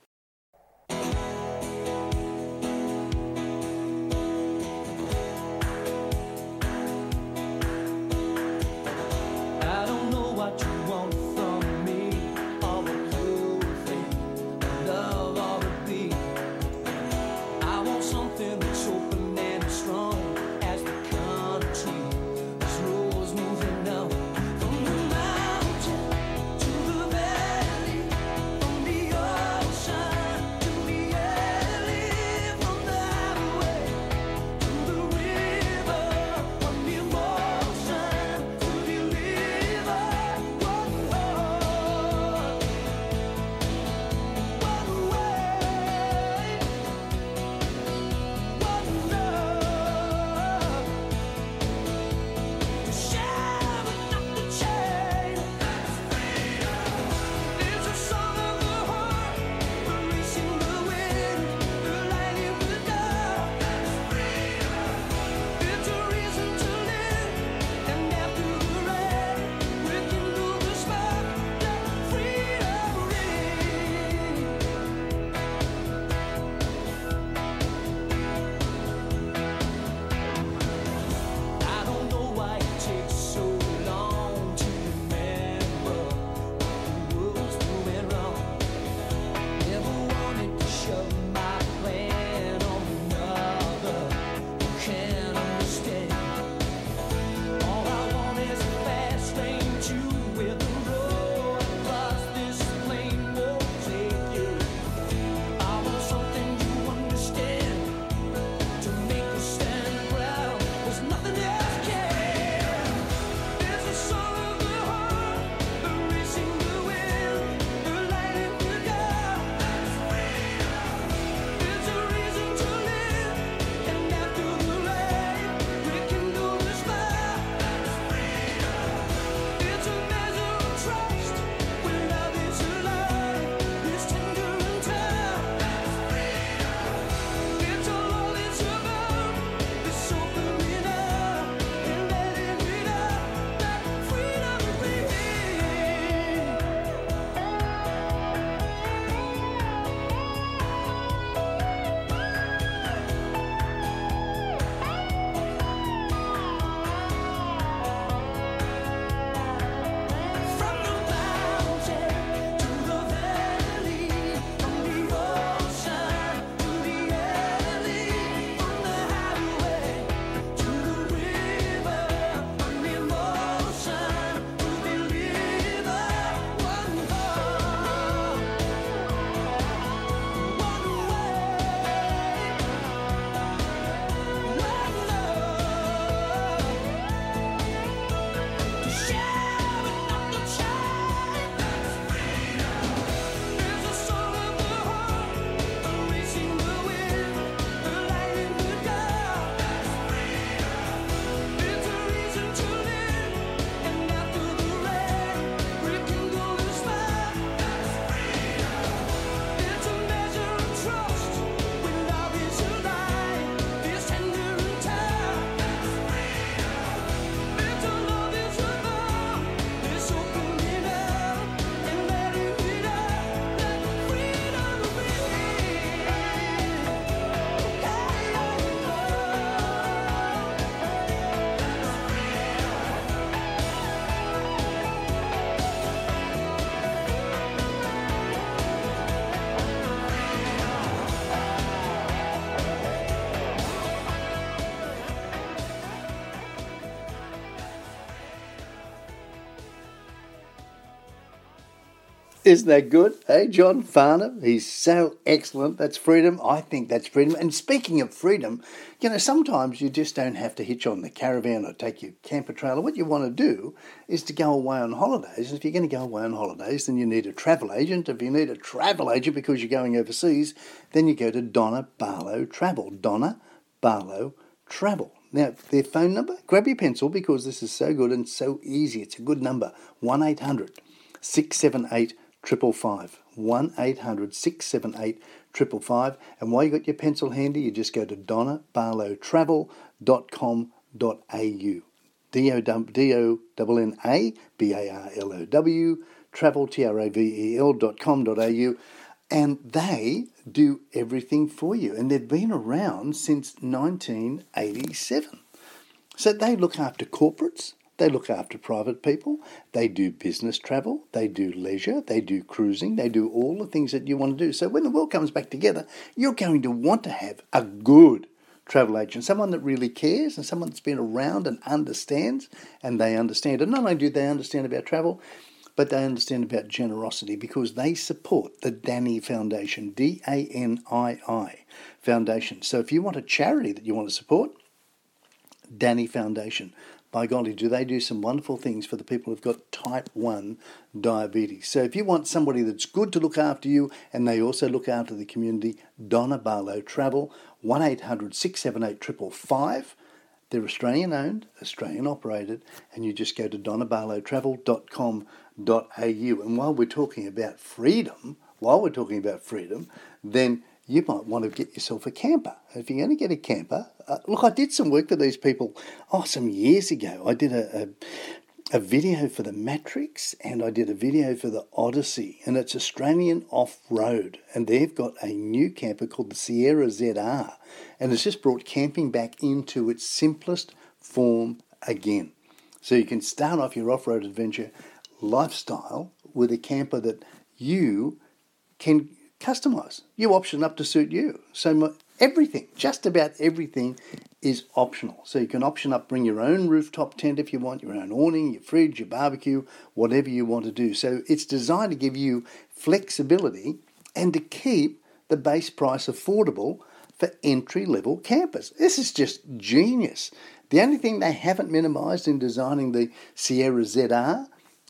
Isn't that good? Hey, John Farnham, he's so excellent. That's freedom. I think that's freedom. And speaking of freedom, you know, sometimes you just don't have to hitch on the caravan or take your camper trailer. What you want to do is to go away on holidays. And if you're going to go away on holidays, then you need a travel agent. If you need a travel agent because you're going overseas, then you go to Donna Barlow Travel. Donna Barlow Travel. Now, their phone number, grab your pencil because this is so good and so easy. It's a good number 1 800 678 triple five. 1 800 678 triple five. And while you got your pencil handy, you just go to donnabarlowtravel.com.au. D-O-N-N-A B-A-R-L-O-W travel, T-R-A-V-E-L dot com dot au and they do everything for you. And they've been around since 1987. So they look after corporates, they look after private people, they do business travel, they do leisure, they do cruising, they do all the things that you want to do. So when the world comes back together, you're going to want to have a good travel agent, someone that really cares and someone that's been around and understands, and they understand. And not only do they understand about travel, but they understand about generosity because they support the Danii Foundation, D A N I I Foundation. So if you want a charity that you want to support, Danii Foundation. By golly, do they do some wonderful things for the people who've got type 1 diabetes. So if you want somebody that's good to look after you and they also look after the community, Donna Barlow Travel, 1 800 678 555. They're Australian owned, Australian operated, and you just go to donnabarlowtravel.com.au. And while we're talking about freedom, while we're talking about freedom, then you might want to get yourself a camper. If you're going to get a camper, uh, look, I did some work for these people, oh, some years ago. I did a, a, a video for the Matrix and I did a video for the Odyssey, and it's Australian off road. And they've got a new camper called the Sierra ZR, and it's just brought camping back into its simplest form again. So you can start off your off road adventure lifestyle with a camper that you can customize. You option up to suit you. So everything, just about everything, is optional. So you can option up, bring your own rooftop tent if you want, your own awning, your fridge, your barbecue, whatever you want to do. So it's designed to give you flexibility and to keep the base price affordable for entry level campers. This is just genius. The only thing they haven't minimized in designing the Sierra ZR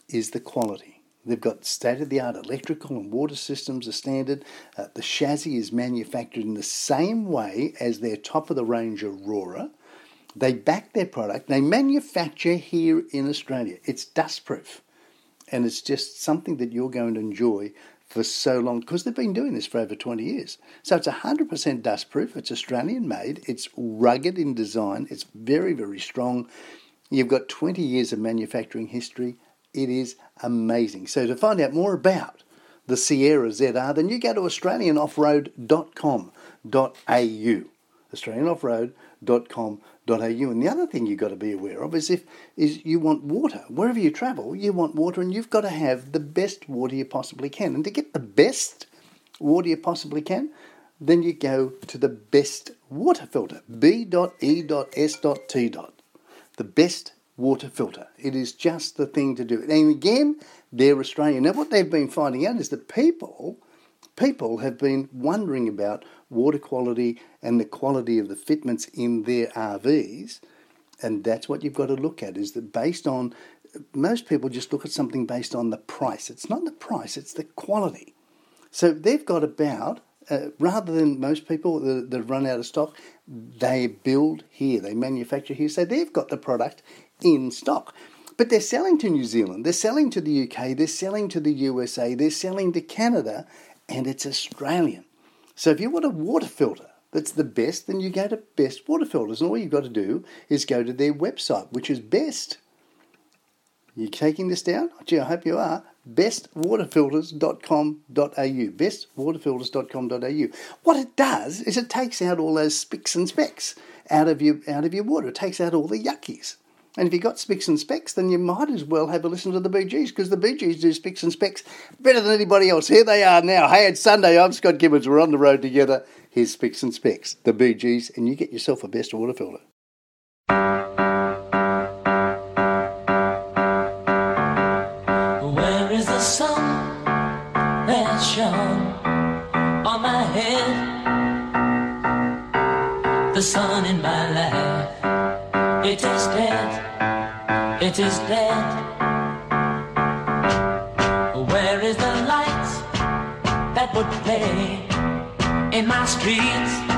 is the quality. They've got state of the art electrical and water systems are standard. Uh, the chassis is manufactured in the same way as their top of the range Aurora. They back their product, they manufacture here in Australia. It's dustproof and it's just something that you're going to enjoy for so long because they've been doing this for over 20 years. So it's 100% dustproof, it's Australian made, it's rugged in design, it's very, very strong. You've got 20 years of manufacturing history it is amazing. So to find out more about the Sierra ZR, then you go to australianoffroad.com.au. australianoffroad.com.au. And the other thing you've got to be aware of is if is you want water. Wherever you travel, you want water and you've got to have the best water you possibly can. And to get the best water you possibly can, then you go to the best water filter, B.E.S.T. The best water filter. It is just the thing to do. And again, they're Australian. Now, what they've been finding out is that people, people have been wondering about water quality and the quality of the fitments in their RVs, and that's what you've got to look at. Is that based on most people just look at something based on the price. It's not the price; it's the quality. So they've got about uh, rather than most people that, that run out of stock, they build here, they manufacture here. So they've got the product in stock. But they're selling to New Zealand, they're selling to the UK, they're selling to the USA, they're selling to Canada, and it's Australian. So if you want a water filter that's the best, then you go to Best Water Filters. And all you've got to do is go to their website, which is best. You taking this down? Oh, gee, I hope you are. bestwaterfilters.com.au. Bestwaterfilters.com.au. What it does is it takes out all those spicks and specks out of your out of your water. It takes out all the yuckies. And if you've got Spicks and Specks, then you might as well have a listen to the Gees because the Gees do Spicks and Specks better than anybody else. Here they are now. Hey, it's Sunday. I'm Scott Gibbons. We're on the road together. Here's Spicks and Specks, the Gees, and you get yourself a best water filter. Where is the sun? that shone on my head. The sun in my life, it is dead, it is dead. Where is the light that would play in my streets?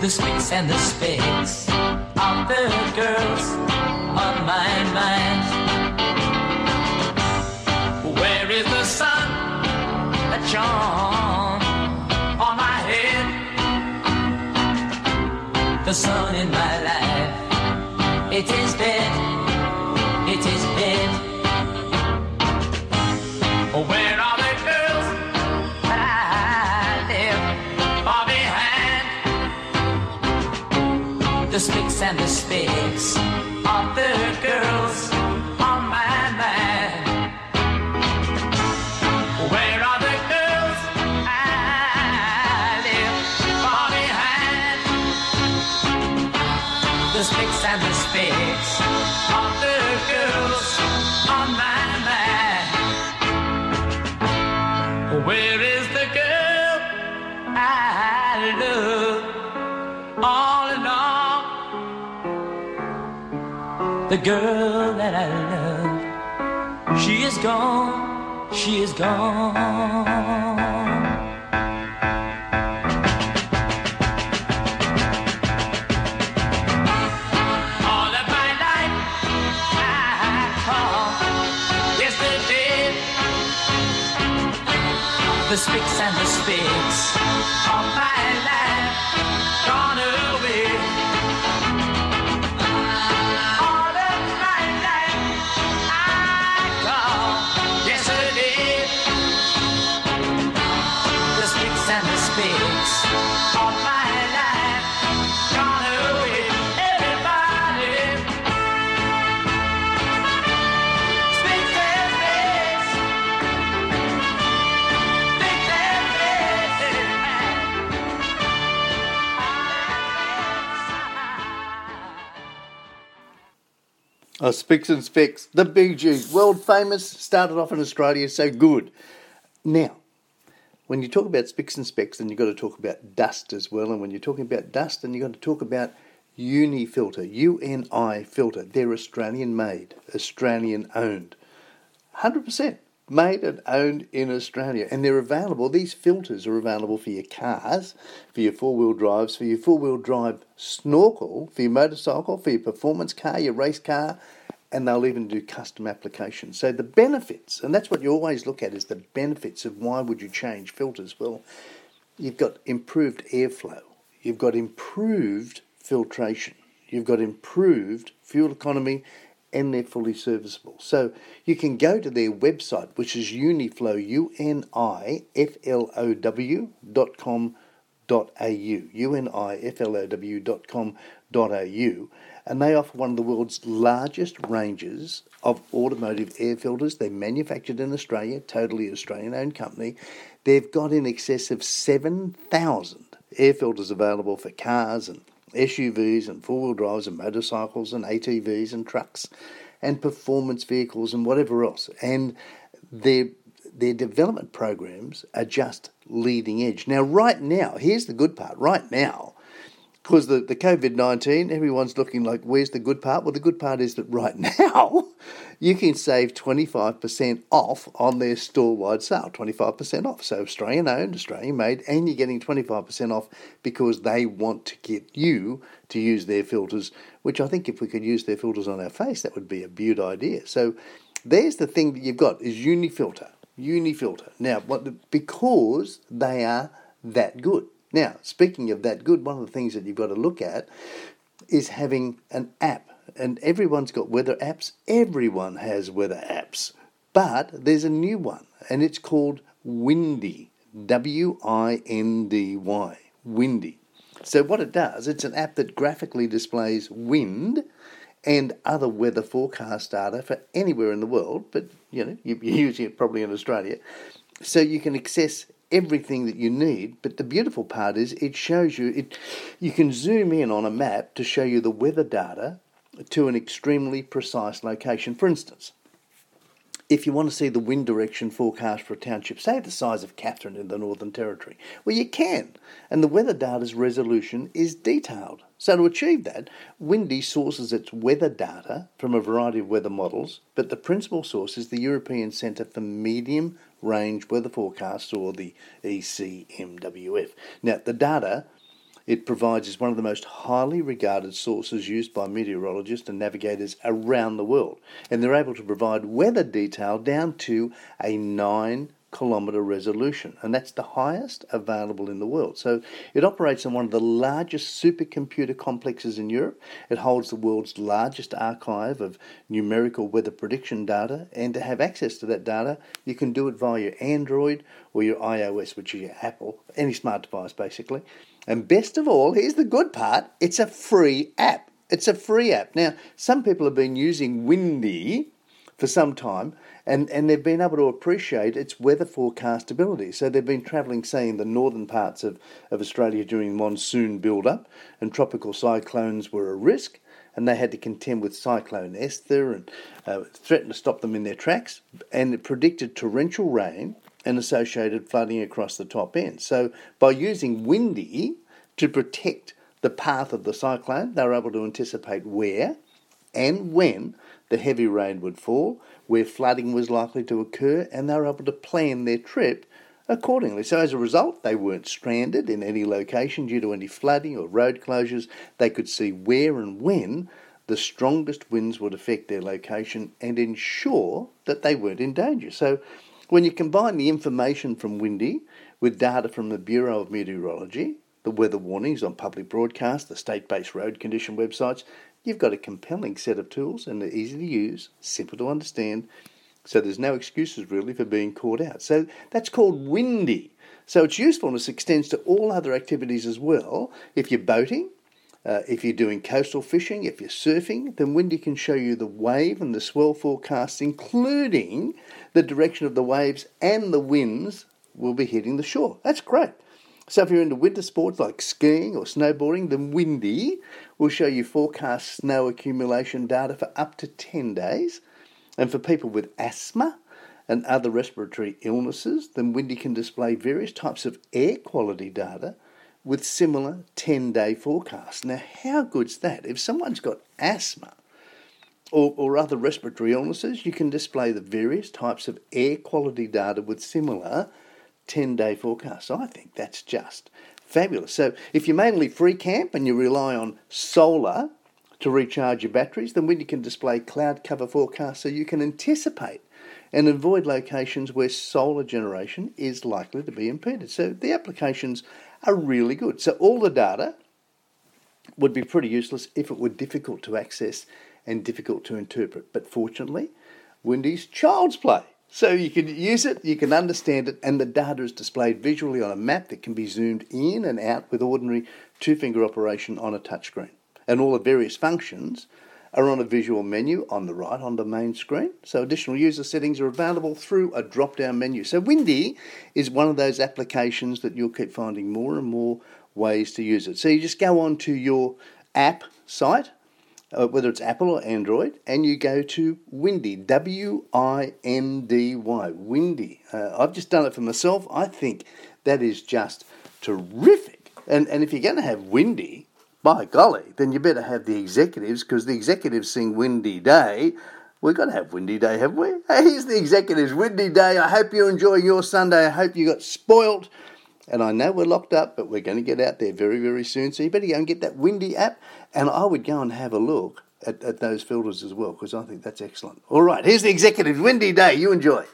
The spicks and the specks of the girls on my mind. Where is the sun that shone on my head? The sun in my girl that I love, she is gone, she is gone. Uh, oh, Spicks and Specks, the Bee Gees, world famous, started off in Australia, so good. Now, when you talk about Spicks and Specks, then you've got to talk about dust as well. And when you're talking about dust, then you've got to talk about Uni Filter, UNI Filter. They're Australian made, Australian owned. 100% made and owned in Australia. And they're available, these filters are available for your cars, for your four wheel drives, for your four wheel drive snorkel, for your motorcycle, for your performance car, your race car, and they'll even do custom applications. So the benefits, and that's what you always look at, is the benefits of why would you change filters? Well, you've got improved airflow, you've got improved filtration, you've got improved fuel economy, and they're fully serviceable. So you can go to their website, which is uniflow, U-N-I-F-L-O-W dot com dot au, U-N-I-F-L-O-W dot com dot au, and they offer one of the world's largest ranges of automotive air filters. They're manufactured in Australia, totally Australian-owned company. They've got in excess of 7,000 air filters available for cars and SUVs and four-wheel drives and motorcycles and ATVs and trucks and performance vehicles and whatever else. And their their development programs are just leading edge. Now, right now, here's the good part. Right now, because the, the COVID 19, everyone's looking like, where's the good part? Well, the good part is that right [laughs] now, you can save 25% off on their store wide sale. 25% off. So, Australian owned, Australian made, and you're getting 25% off because they want to get you to use their filters, which I think if we could use their filters on our face, that would be a beaut idea. So, there's the thing that you've got is Unifilter. Unifilter. Now, what because they are that good. Now, speaking of that good, one of the things that you've got to look at is having an app. And everyone's got weather apps. Everyone has weather apps. But there's a new one, and it's called Windy. W I N D Y. Windy. So, what it does, it's an app that graphically displays wind and other weather forecast data for anywhere in the world, but you know, you're [laughs] using it probably in Australia. So you can access everything that you need. But the beautiful part is it shows you it you can zoom in on a map to show you the weather data to an extremely precise location. For instance, if you want to see the wind direction forecast for a township, say the size of Katherine in the Northern Territory, well, you can, and the weather data's resolution is detailed. So, to achieve that, Windy sources its weather data from a variety of weather models, but the principal source is the European Centre for Medium Range Weather Forecasts, or the ECMWF. Now, the data it provides is one of the most highly regarded sources used by meteorologists and navigators around the world, and they're able to provide weather detail down to a 9 kilometre resolution, and that's the highest available in the world. So it operates on one of the largest supercomputer complexes in Europe. It holds the world's largest archive of numerical weather prediction data, and to have access to that data, you can do it via your Android or your iOS, which is your Apple, any smart device basically. And best of all, here's the good part it's a free app. It's a free app. Now, some people have been using Windy for some time and, and they've been able to appreciate its weather forecastability. So they've been travelling, say, in the northern parts of, of Australia during monsoon build up, and tropical cyclones were a risk, and they had to contend with Cyclone Esther and uh, threatened to stop them in their tracks, and it predicted torrential rain and associated flooding across the top end. So, by using Windy to protect the path of the cyclone, they were able to anticipate where and when the heavy rain would fall, where flooding was likely to occur, and they were able to plan their trip accordingly. So, as a result, they weren't stranded in any location due to any flooding or road closures. They could see where and when the strongest winds would affect their location and ensure that they weren't in danger. So, when you combine the information from Windy with data from the Bureau of Meteorology, the weather warnings on public broadcast, the state based road condition websites, you've got a compelling set of tools and they're easy to use, simple to understand. So there's no excuses really for being caught out. So that's called Windy. So its usefulness extends to all other activities as well. If you're boating, uh, if you're doing coastal fishing, if you're surfing, then Windy can show you the wave and the swell forecasts, including the direction of the waves and the winds will be hitting the shore. That's great. So if you're into winter sports like skiing or snowboarding, then Windy will show you forecast snow accumulation data for up to 10 days. And for people with asthma and other respiratory illnesses, then Windy can display various types of air quality data with similar 10 day forecasts. Now, how good's that? If someone's got asthma or, or other respiratory illnesses, you can display the various types of air quality data with similar 10 day forecasts. I think that's just fabulous. So, if you mainly free camp and you rely on solar to recharge your batteries, then Windy can display cloud cover forecasts so you can anticipate and avoid locations where solar generation is likely to be impeded. So, the applications are really good. So all the data would be pretty useless if it were difficult to access and difficult to interpret. But fortunately, Windy's child's play. So you can use it, you can understand it, and the data is displayed visually on a map that can be zoomed in and out with ordinary two finger operation on a touchscreen. And all the various functions are on a visual menu on the right on the main screen. So additional user settings are available through a drop down menu. So Windy is one of those applications that you'll keep finding more and more ways to use it. So you just go on to your app site, uh, whether it's Apple or Android, and you go to Windy, W I N D Y, Windy. Uh, I've just done it for myself. I think that is just terrific. And, and if you're going to have Windy, by golly, then you better have the executives because the executives sing Windy Day. We've got to have Windy Day, haven't we? Hey, here's the executives, Windy Day. I hope you're enjoying your Sunday. I hope you got spoilt. And I know we're locked up, but we're going to get out there very, very soon. So you better go and get that Windy app. And I would go and have a look at, at those filters as well because I think that's excellent. All right, here's the executive Windy Day. You enjoy.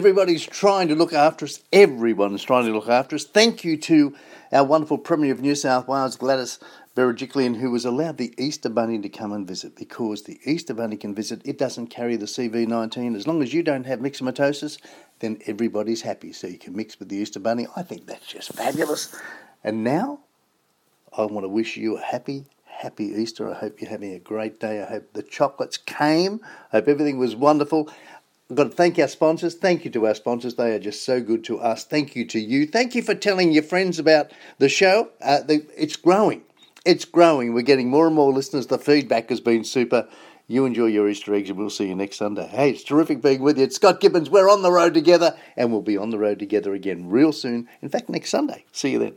Everybody's trying to look after us. Everyone's trying to look after us. Thank you to our wonderful Premier of New South Wales, Gladys Berejiklian, who was allowed the Easter Bunny to come and visit because the Easter Bunny can visit. It doesn't carry the CV19. As long as you don't have myxomatosis, then everybody's happy. So you can mix with the Easter Bunny. I think that's just fabulous. And now, I want to wish you a happy, happy Easter. I hope you're having a great day. I hope the chocolates came. I hope everything was wonderful. I've got to thank our sponsors. Thank you to our sponsors. They are just so good to us. Thank you to you. Thank you for telling your friends about the show. Uh, the, it's growing. It's growing. We're getting more and more listeners. The feedback has been super. You enjoy your Easter eggs, and we'll see you next Sunday. Hey, it's terrific being with you. It's Scott Gibbons. We're on the road together, and we'll be on the road together again real soon. In fact, next Sunday. See you then.